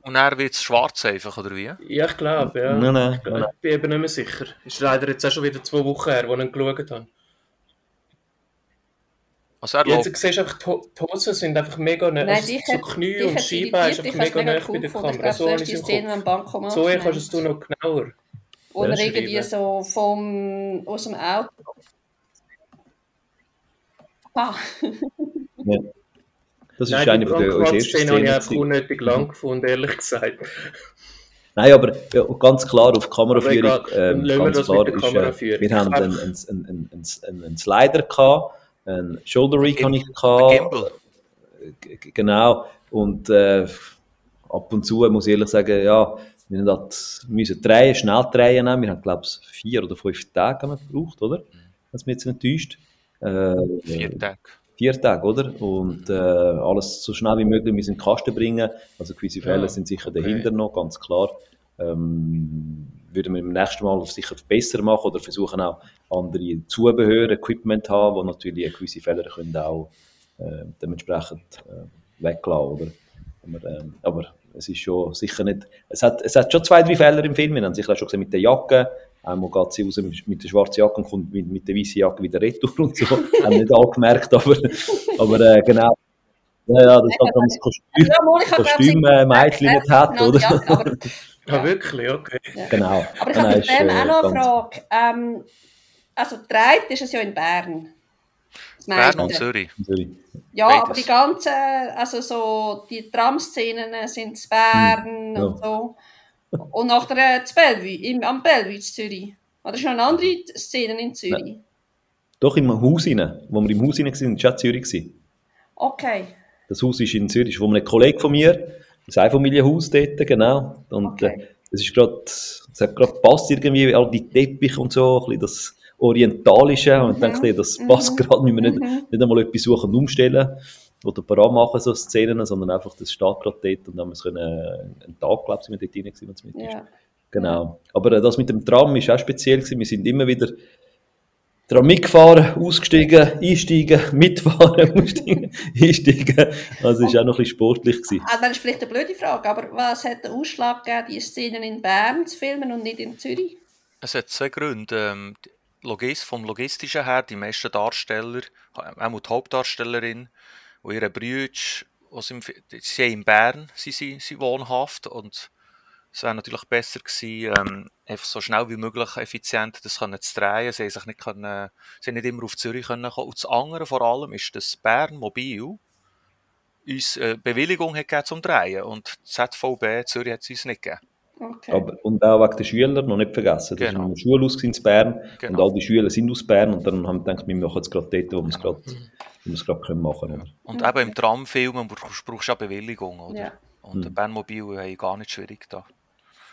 und er wird es schwarz einfach, oder wie? Ja, ich glaube, ja. nein, nein, Ich glaub, ich bin eben nicht mehr sicher. Ist leider jetzt auch schon wieder zwei Wochen her, wo ich ihn geschaut habe. Also er Jetzt läuft, siehst du einfach, die Ho- die Hosen sind einfach mega nah. Nein, Also so hat- Knie und Scheibe ist einfach mega nah cool bei der Kamera. So es die Szene am Bankomat So kannst du es noch genauer. Er beschreiben. irgendwie so vom, aus dem Auto... Ah, ja. Das ist Nein, eine die von der ersten Brandquart-Szene habe ich einfach unnötig lang gefunden, ehrlich gesagt. Nein, aber ja, ganz klar auf Kameraführung, egal, ähm, ganz klar ist, äh, wir haben einen, einen, einen, einen Slider gehabt, einen Shoulder Rig habe ich gehabt, genau, und äh, ab und zu muss ich ehrlich sagen, ja, wir haben halt müssen drehen, schnell drehen, nehmen. wir haben glaube ich vier oder fünf Tage haben wir gebraucht, oder? Das mich jetzt nicht täuscht. Äh, Vier Tage. vier Tage, oder? Und äh, alles so schnell wie möglich müssen in den Kasten bringen. Also gewisse Fälle Ja, sind sicher okay. dahinter noch, ganz klar. Ähm, würden wir beim nächsten Mal sicher besser machen oder versuchen auch andere Zubehör, Equipment haben, wo natürlich gewisse Fehler können auch äh, dementsprechend äh, weglassen, oder? Aber, ähm, aber es ist schon sicher nicht, es hat, es hat schon zwei, drei Fehler im Film, wir haben sicher auch schon gesehen mit der Jacke, einmal geht sie raus mit, der schwarzen Jacke und kommt mit, mit der weißen Jacke wieder retour <laughs> und so, haben nicht alle gemerkt, aber, aber äh, genau, ja, ja, das hat das Kostüm, Kostüm äh, Mädchen nicht hat, genau, oder? Ja, wirklich? Okay. genau. aber ich Nein, habe ist, dem äh, auch noch eine Frage. Ähm, also, dreit ist es ja in Bern. Bern und. Zürich. Ja, Beides. aber die ganzen, also so die Tram-Szenen sind in Bern ja. und so. Und nachher zu Bellevue, im, am Bellevue in Zürich. Oder ist noch eine andere Szene in Zürich? Doch im Haus rein, wo wir im Haus rein waren, war auch Zürich. Okay. Das Haus ist in Zürich, wo ein Kollege von mir, ein Einfamilienhaus dort, genau. Und Okay. äh, es ist gerade, es hat gerade gepasst irgendwie, all die Teppiche und so, ein bisschen das Orientalische. Und ich dachte, das passt gerade, müssen wir nicht, nicht einmal etwas suchen und umstellen oder parat machen, so Szenen, sondern einfach, das steht gerade dort und dann haben wir es können, äh, einen Tag, glaube ich, sind wir dort rein gewesen, wenn es mit ist. Ja. Genau. Aber äh, das mit dem Tram ist auch speziell gewesen. Wir sind immer wieder Tram mitgefahren, ausgestiegen, einsteigen, mitfahren, <laughs> aussteigen, einsteigen. Also es war auch noch ein bisschen sportlich. Gewesen. Ah, das ist vielleicht eine blöde Frage, aber was hat den Ausschlag gegeben, die Szenen in Bern zu filmen und nicht in Zürich? Es hat zwei Gründe. Ähm, Logis vom Logistischen her, die meisten Darsteller, auch die Hauptdarstellerin, und ihre Brüder, die sind in Bern sie, sie, sie wohnhaft und es wäre natürlich besser gewesen, ähm, einfach so schnell wie möglich effizient das können zu drehen. Sie haben sich nicht, können, sie haben nicht immer auf Zürich können kommen. Und das andere vor allem ist, dass Bern Mobil uns äh, Bewilligung hat gegeben zum Drehen und ZVB Zürich hat es uns nicht gegeben. Okay. Aber, und auch wegen den Schülern noch nicht vergessen. Das Genau. war eine Schule aus in Bern Genau. und all die Schüler sind aus Bern und dann haben wir gedacht, wir machen jetzt gerade dort, wo wir es gerade, wo wir es gerade können machen können. Und eben im Tramfilmen brauchst, du auch Bewilligung, oder? Ja. Und der Bernmobil haben gar nicht schwierig da.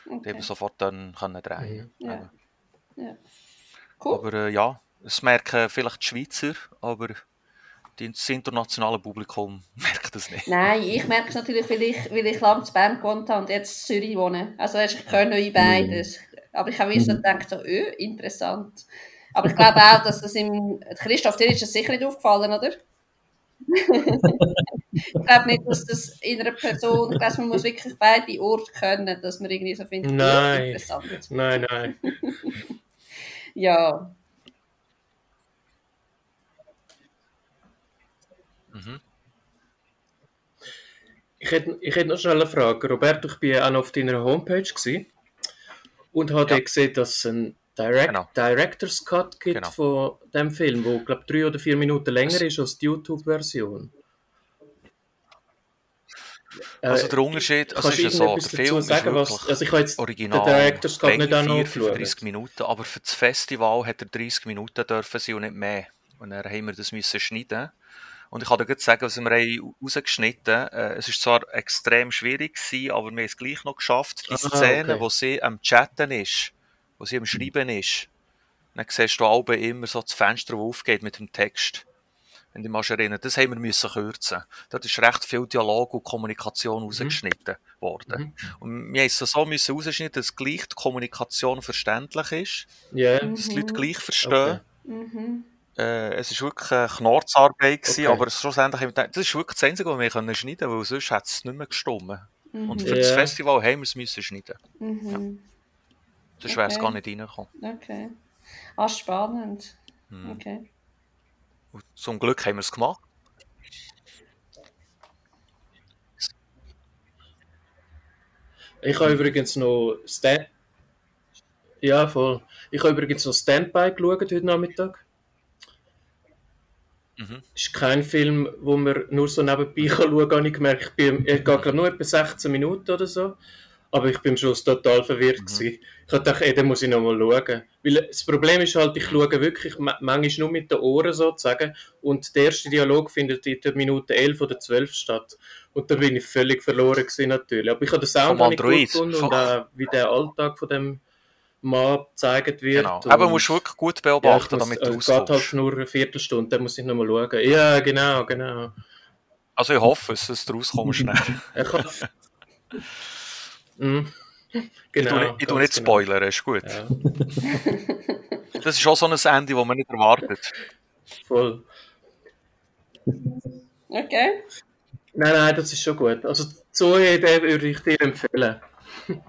Die okay. haben sofort dann können drehen. Ja. Eben. Ja. Cool. Aber äh, ja, es merken vielleicht die Schweizer, aber die- das internationale Publikum <laughs> merkt das nicht. Nein, ich merke es natürlich, weil ich, weil ich lange in Bern gewohnt habe und jetzt in Zürich wohne. Also ich kenne in beides. Aber ich habe mir so gedacht, so, öh, interessant. Aber ich glaube auch, dass das im... Christoph, dir ist das sicher nicht aufgefallen, oder? Ich glaube nicht, dass das in einer Person... Ich glaube, man muss wirklich beide Orte können, dass man irgendwie so findet, öh, Nein. interessant. Nein, nein. Ja. Ich hätte, ich hätte noch schnell eine Frage. Roberto, ich bin auch noch auf deiner Homepage gewesen und habe Ja. gesehen, dass es einen Direct, Genau. Director's Cut gibt Genau. von dem Film, der, glaube drei oder vier Minuten länger ist als die YouTube-Version. Also Äh, der Unterschied, also ist ja so, der Film ist sagen, was- wirklich also ich jetzt original den Director's Cut nicht auch noch 4, angeschaut. 35 Minuten, aber für das Festival hat er 30 Minuten dürfen sein und nicht mehr. Und dann haben wir das müssen schneiden. Und ich kann dir gerade sagen, was wir haben rausgeschnitten äh, Es ist zwar extrem schwierig gewesen, aber wir haben es gleich noch geschafft. Die Ah, Szene, okay. wo sie am Chatten ist, wo sie am Schreiben ist, dann siehst du alle immer so das Fenster, das aufgeht mit dem Text. Wenn du dich mal erinnern, das haben wir müssen kürzen. Dort ist recht viel Dialog und Kommunikation Mhm. rausgeschnitten worden. Und wir mussten es so müssen rausschneiden, dass gleich die Kommunikation verständlich ist, Ja, dass die Leute gleich verstehen. Okay. Mhm. Äh, es war wirklich eine Knarzarbeit, gewesen, Okay. aber schlussendlich haben wir gedacht, das ist wirklich das Einzige, was wir können schneiden können, weil sonst hat es nicht mehr gestimmt. Und für das Ja. Festival haben wir es müssen schneiden. Mhm. Sonst wäre es Okay. gar nicht reingekommen. Okay. Ah, spannend. Mhm. Okay. Und zum Glück haben wir es gemacht. Ich habe übrigens noch Stand ja, voll. Ich habe übrigens noch Standby geschaut heute Nachmittag. Mhm. ist kein Film, wo man nur so nebenbei kann schauen kann. Ich gemerkt, ich, bin, ich gehe nur etwa 16 Minuten oder so. Aber ich bin am Schluss total verwirrt. gewesen. Ich habe gedacht, ey, da muss ich noch mal schauen. Weil das Problem ist halt, ich schaue wirklich ma- manchmal nur mit den Ohren sozusagen. Und der erste Dialog findet in der Minute 11 oder 12 statt. Und da bin ich völlig verloren gewesen, natürlich. Aber ich habe den Sound nicht gut gefunden und auch, wie der Alltag von dem Mann gezeigt wird. Genau. Und- Aber musst du wirklich gut ja, beobachten, muss, damit äh, du es geht halt nur eine Viertelstunde, dann muss ich noch mal schauen. Ja, genau, genau. Also ich hoffe es, dass du rauskommst schnell. <laughs> Ich kann... mm. ich Genau. tue nicht, ich tue nicht spoilern, ist gut. Ja, <laughs> Das ist auch so ein Ende, das man nicht erwartet. voll. Okay. Nein, nein, das ist schon gut. Also Zoe, den würde ich dir empfehlen. <laughs>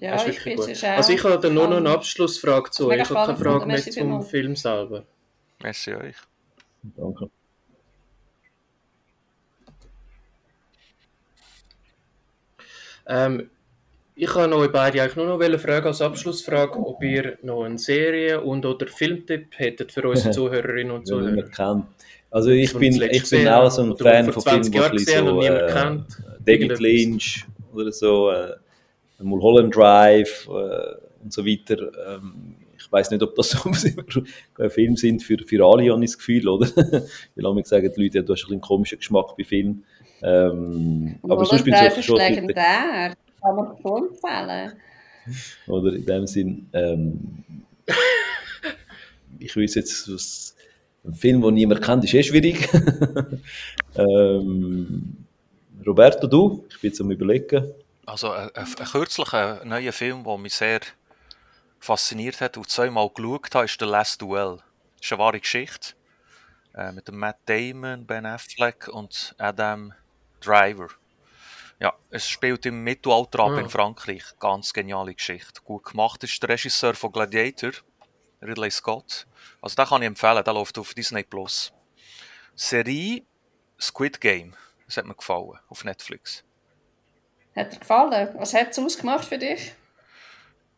Ja, Das ist ich gut. es auch. Also ich habe dann nur noch eine. Abschlussfrage zu. Ich habe keine Frage mehr zum. Film selber. Merci euch. Danke. Ähm, ich kann euch beide eigentlich nur noch fragen als Abschlussfrage, ob ihr noch einen Serie- und oder Filmtipp hättet für unsere <laughs> Zuhörerinnen und Zuhörer. kennt. Also ich Von bin, ich bin auch so ein Fan von 20 Filmen, die so, äh, kennt. David. Lynch oder so, äh, Mulholland Drive äh, und so weiter. Ähm, ich weiß nicht, ob das <laughs> so Filme sind für, für alle, habe ich das Gefühl, oder? <laughs> Weil manchmal sagen die Leute, ja, du hast ein bisschen einen komischen Geschmack bei Filmen. Ähm, aber sonst bin ich schon... legendär. Kann man schon empfehlen. Oder in dem Sinn, ähm, ich weiß jetzt, was, ein Film, den niemand kennt, ist eh schwierig. ähm, <laughs> Roberto, du? Ich bin jetzt am überlegen. Also ein, ein, ein kürzlicher neuer Film, der mich sehr fasziniert hat und zweimal geschaut habe, ist «The Last Duel». Das ist eine wahre Geschichte. Äh, mit dem Matt Damon, Ben Affleck und Adam Driver. Ja, es spielt im Mittelalter ab Ah. in Frankreich. Ganz geniale Geschichte. Gut gemacht ist der Regisseur von Gladiator, Ridley Scott. Also den kann ich empfehlen, der läuft auf Disney+. Plus. Serie Squid Game. Das hat mir gefallen, auf Netflix. Hat dir gefallen? Was hat es ausgemacht für dich?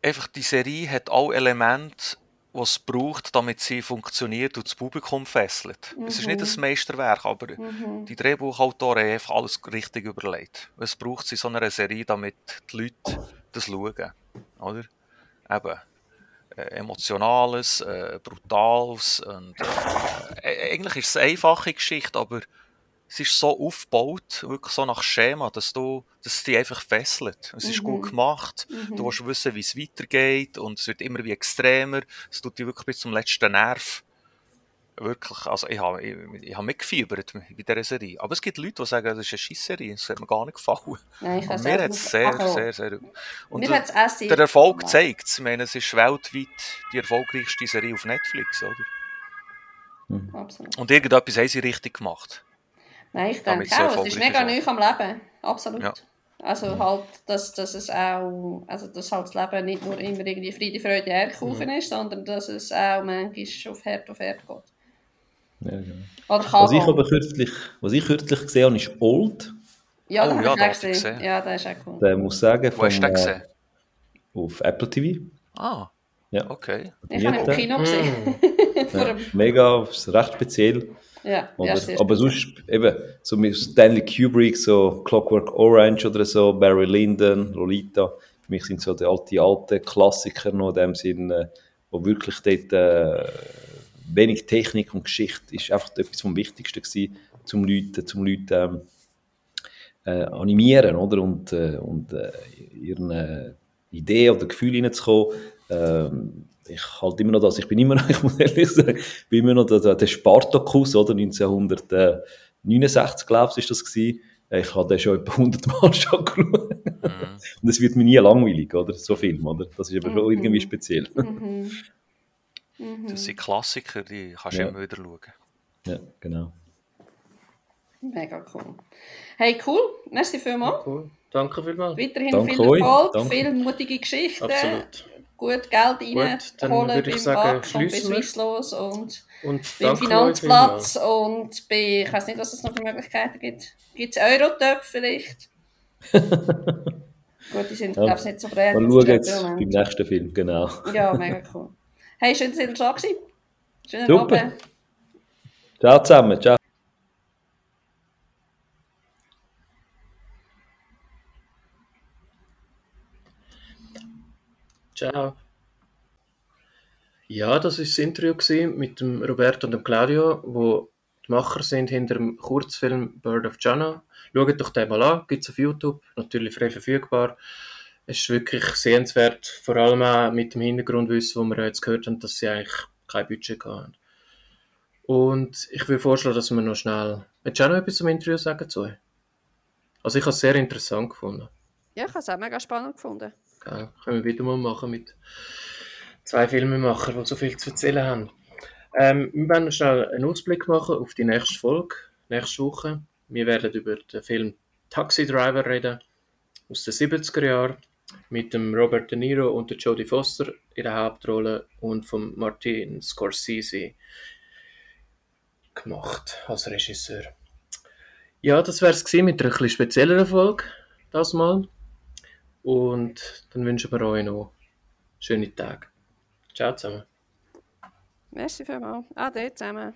einfach die Serie hat alle Elemente, die es braucht, damit sie funktioniert und das Publikum fesselt. Es ist nicht ein Meisterwerk, aber die Drehbuchautoren haben einfach alles richtig überlegt. Es braucht in so einer Serie, damit die Leute das schauen. Oder? Eben. Äh, emotionales, äh, brutales und äh, eigentlich ist es eine einfache Geschichte, aber es ist so aufgebaut, wirklich so nach Schema, dass du, dass es dich einfach fesselt. Es ist gut gemacht. Du willst wissen, wie es weitergeht und es wird immer wie extremer. Es tut dich wirklich bis zum letzten Nerv. Wirklich, also ich habe, ich, ich habe mitgefiebert bei dieser Serie. Aber es gibt Leute, die sagen, das ist eine Scheisserie, das hat mir gar nicht gefallen. Nein, ich mir hat es nicht- sehr, also, sehr, sehr... Und Mir der, hat's sehr der Erfolg zeigt es. Ich meine, es ist weltweit die erfolgreichste Serie auf Netflix, oder? Absolut. Und irgendetwas haben sie richtig gemacht. Nein, ich denke auch, es ist mega neu am Leben. Absolut. Ja. Also halt, dass, dass es auch, also dass halt das Leben nicht nur immer irgendwie Friede, Freude, Eierkuchen ist, sondern dass es auch manchmal auf Herd auf Herd geht. Ja, genau. Was ich aber kürzlich, was ich kürzlich gesehen habe, ist Old. Ja, Oh, das ja, ich gesehen. gesehen. Ja, das ist auch cool. Der muss sagen, Wo hast du den äh, gesehen? auf Apple TV. Ah, Ja. okay. Ich habe ihn im. Kino gesehen. Vor <laughs> Ja, mega, ist recht speziell. Ja, Oder, ja, aber sonst eben so mit Stanley Kubrick, so Clockwork Orange oder so, Barry Lyndon, Lolita. Für mich sind so die alten, alte Klassiker noch in dem Sinn, äh, wo wirklich dort äh, wenig Technik und Geschichte ist einfach etwas vom Wichtigsten gewesen, zum Leuten, zum Leuten ähm, äh, animieren, oder? Und, äh, und äh, ihren äh, Ideen oder Gefühlen hineinzukommen. Ähm, ich halte immer noch das, ich bin immer noch, <laughs> ich muss ehrlich sagen, ich bin immer noch der, der, Spartacus, oder? 1969, glaube ich, ist das gewesen. Äh, Ich habe den schon etwa 100 Mal <laughs> schon geschaut. Mhm. Und es wird mir nie langweilig, oder? So Film, oder? Das ist aber schon irgendwie speziell. Mhm. Das sind Klassiker, die kannst du Ja. immer wieder schauen. ja, genau. Mega cool. Hey, cool. Merci vielmals. Cool. Danke vielmals. Weiterhin Danke viel. Erfolg, Danke. viel mutige Geschichten. Absolut. Gut Geld reinholen dann beim sagen, BAC und bei. Swisslos und Und beim Finanzplatz und bei, ich weiß nicht, was es noch für Möglichkeiten gibt. Gibt es Eurotöpfe vielleicht? <laughs> Gut, die sind, Ja. glaube ich, nicht so breit. Mal schauen jetzt beim nächsten Film, genau. Ja, mega cool. Hey, schön, dass ihr da. Schönen Super. Abend. Ciao zusammen, ciao. Ciao. Ja, das war das Interview mit dem Roberto und dem Claudio, wo die Macher sind hinter dem Kurzfilm Bird of Jana. Schaut doch den mal an, gibt es auf YouTube, natürlich frei verfügbar. Es ist wirklich sehenswert, vor allem auch mit dem Hintergrundwissen, wo wir jetzt gehört haben, dass sie eigentlich kein Budget haben. Und ich würde vorschlagen, dass wir noch schnell... Willst du auch noch etwas zum Interview sagen euch? Also ich habe es sehr interessant gefunden. Ja, ich habe es auch mega spannend gefunden. Gell? Können wir wieder mal machen mit zwei Filmemachern, die so viel zu erzählen haben. Ähm, wir werden schnell einen Ausblick machen auf die nächste Folge, nächste Woche. Wir werden über den Film Taxi Driver reden, aus den 70er Jahren, mit dem Robert De Niro und der Jodie Foster in der Hauptrolle und von Martin Scorsese gemacht als Regisseur. Ja, das wäre es mit einer etwas spezielleren Folge, das mal. Und dann wünschen wir euch noch schöne Tage. Ciao zusammen. Merci vielmals. Ade zusammen.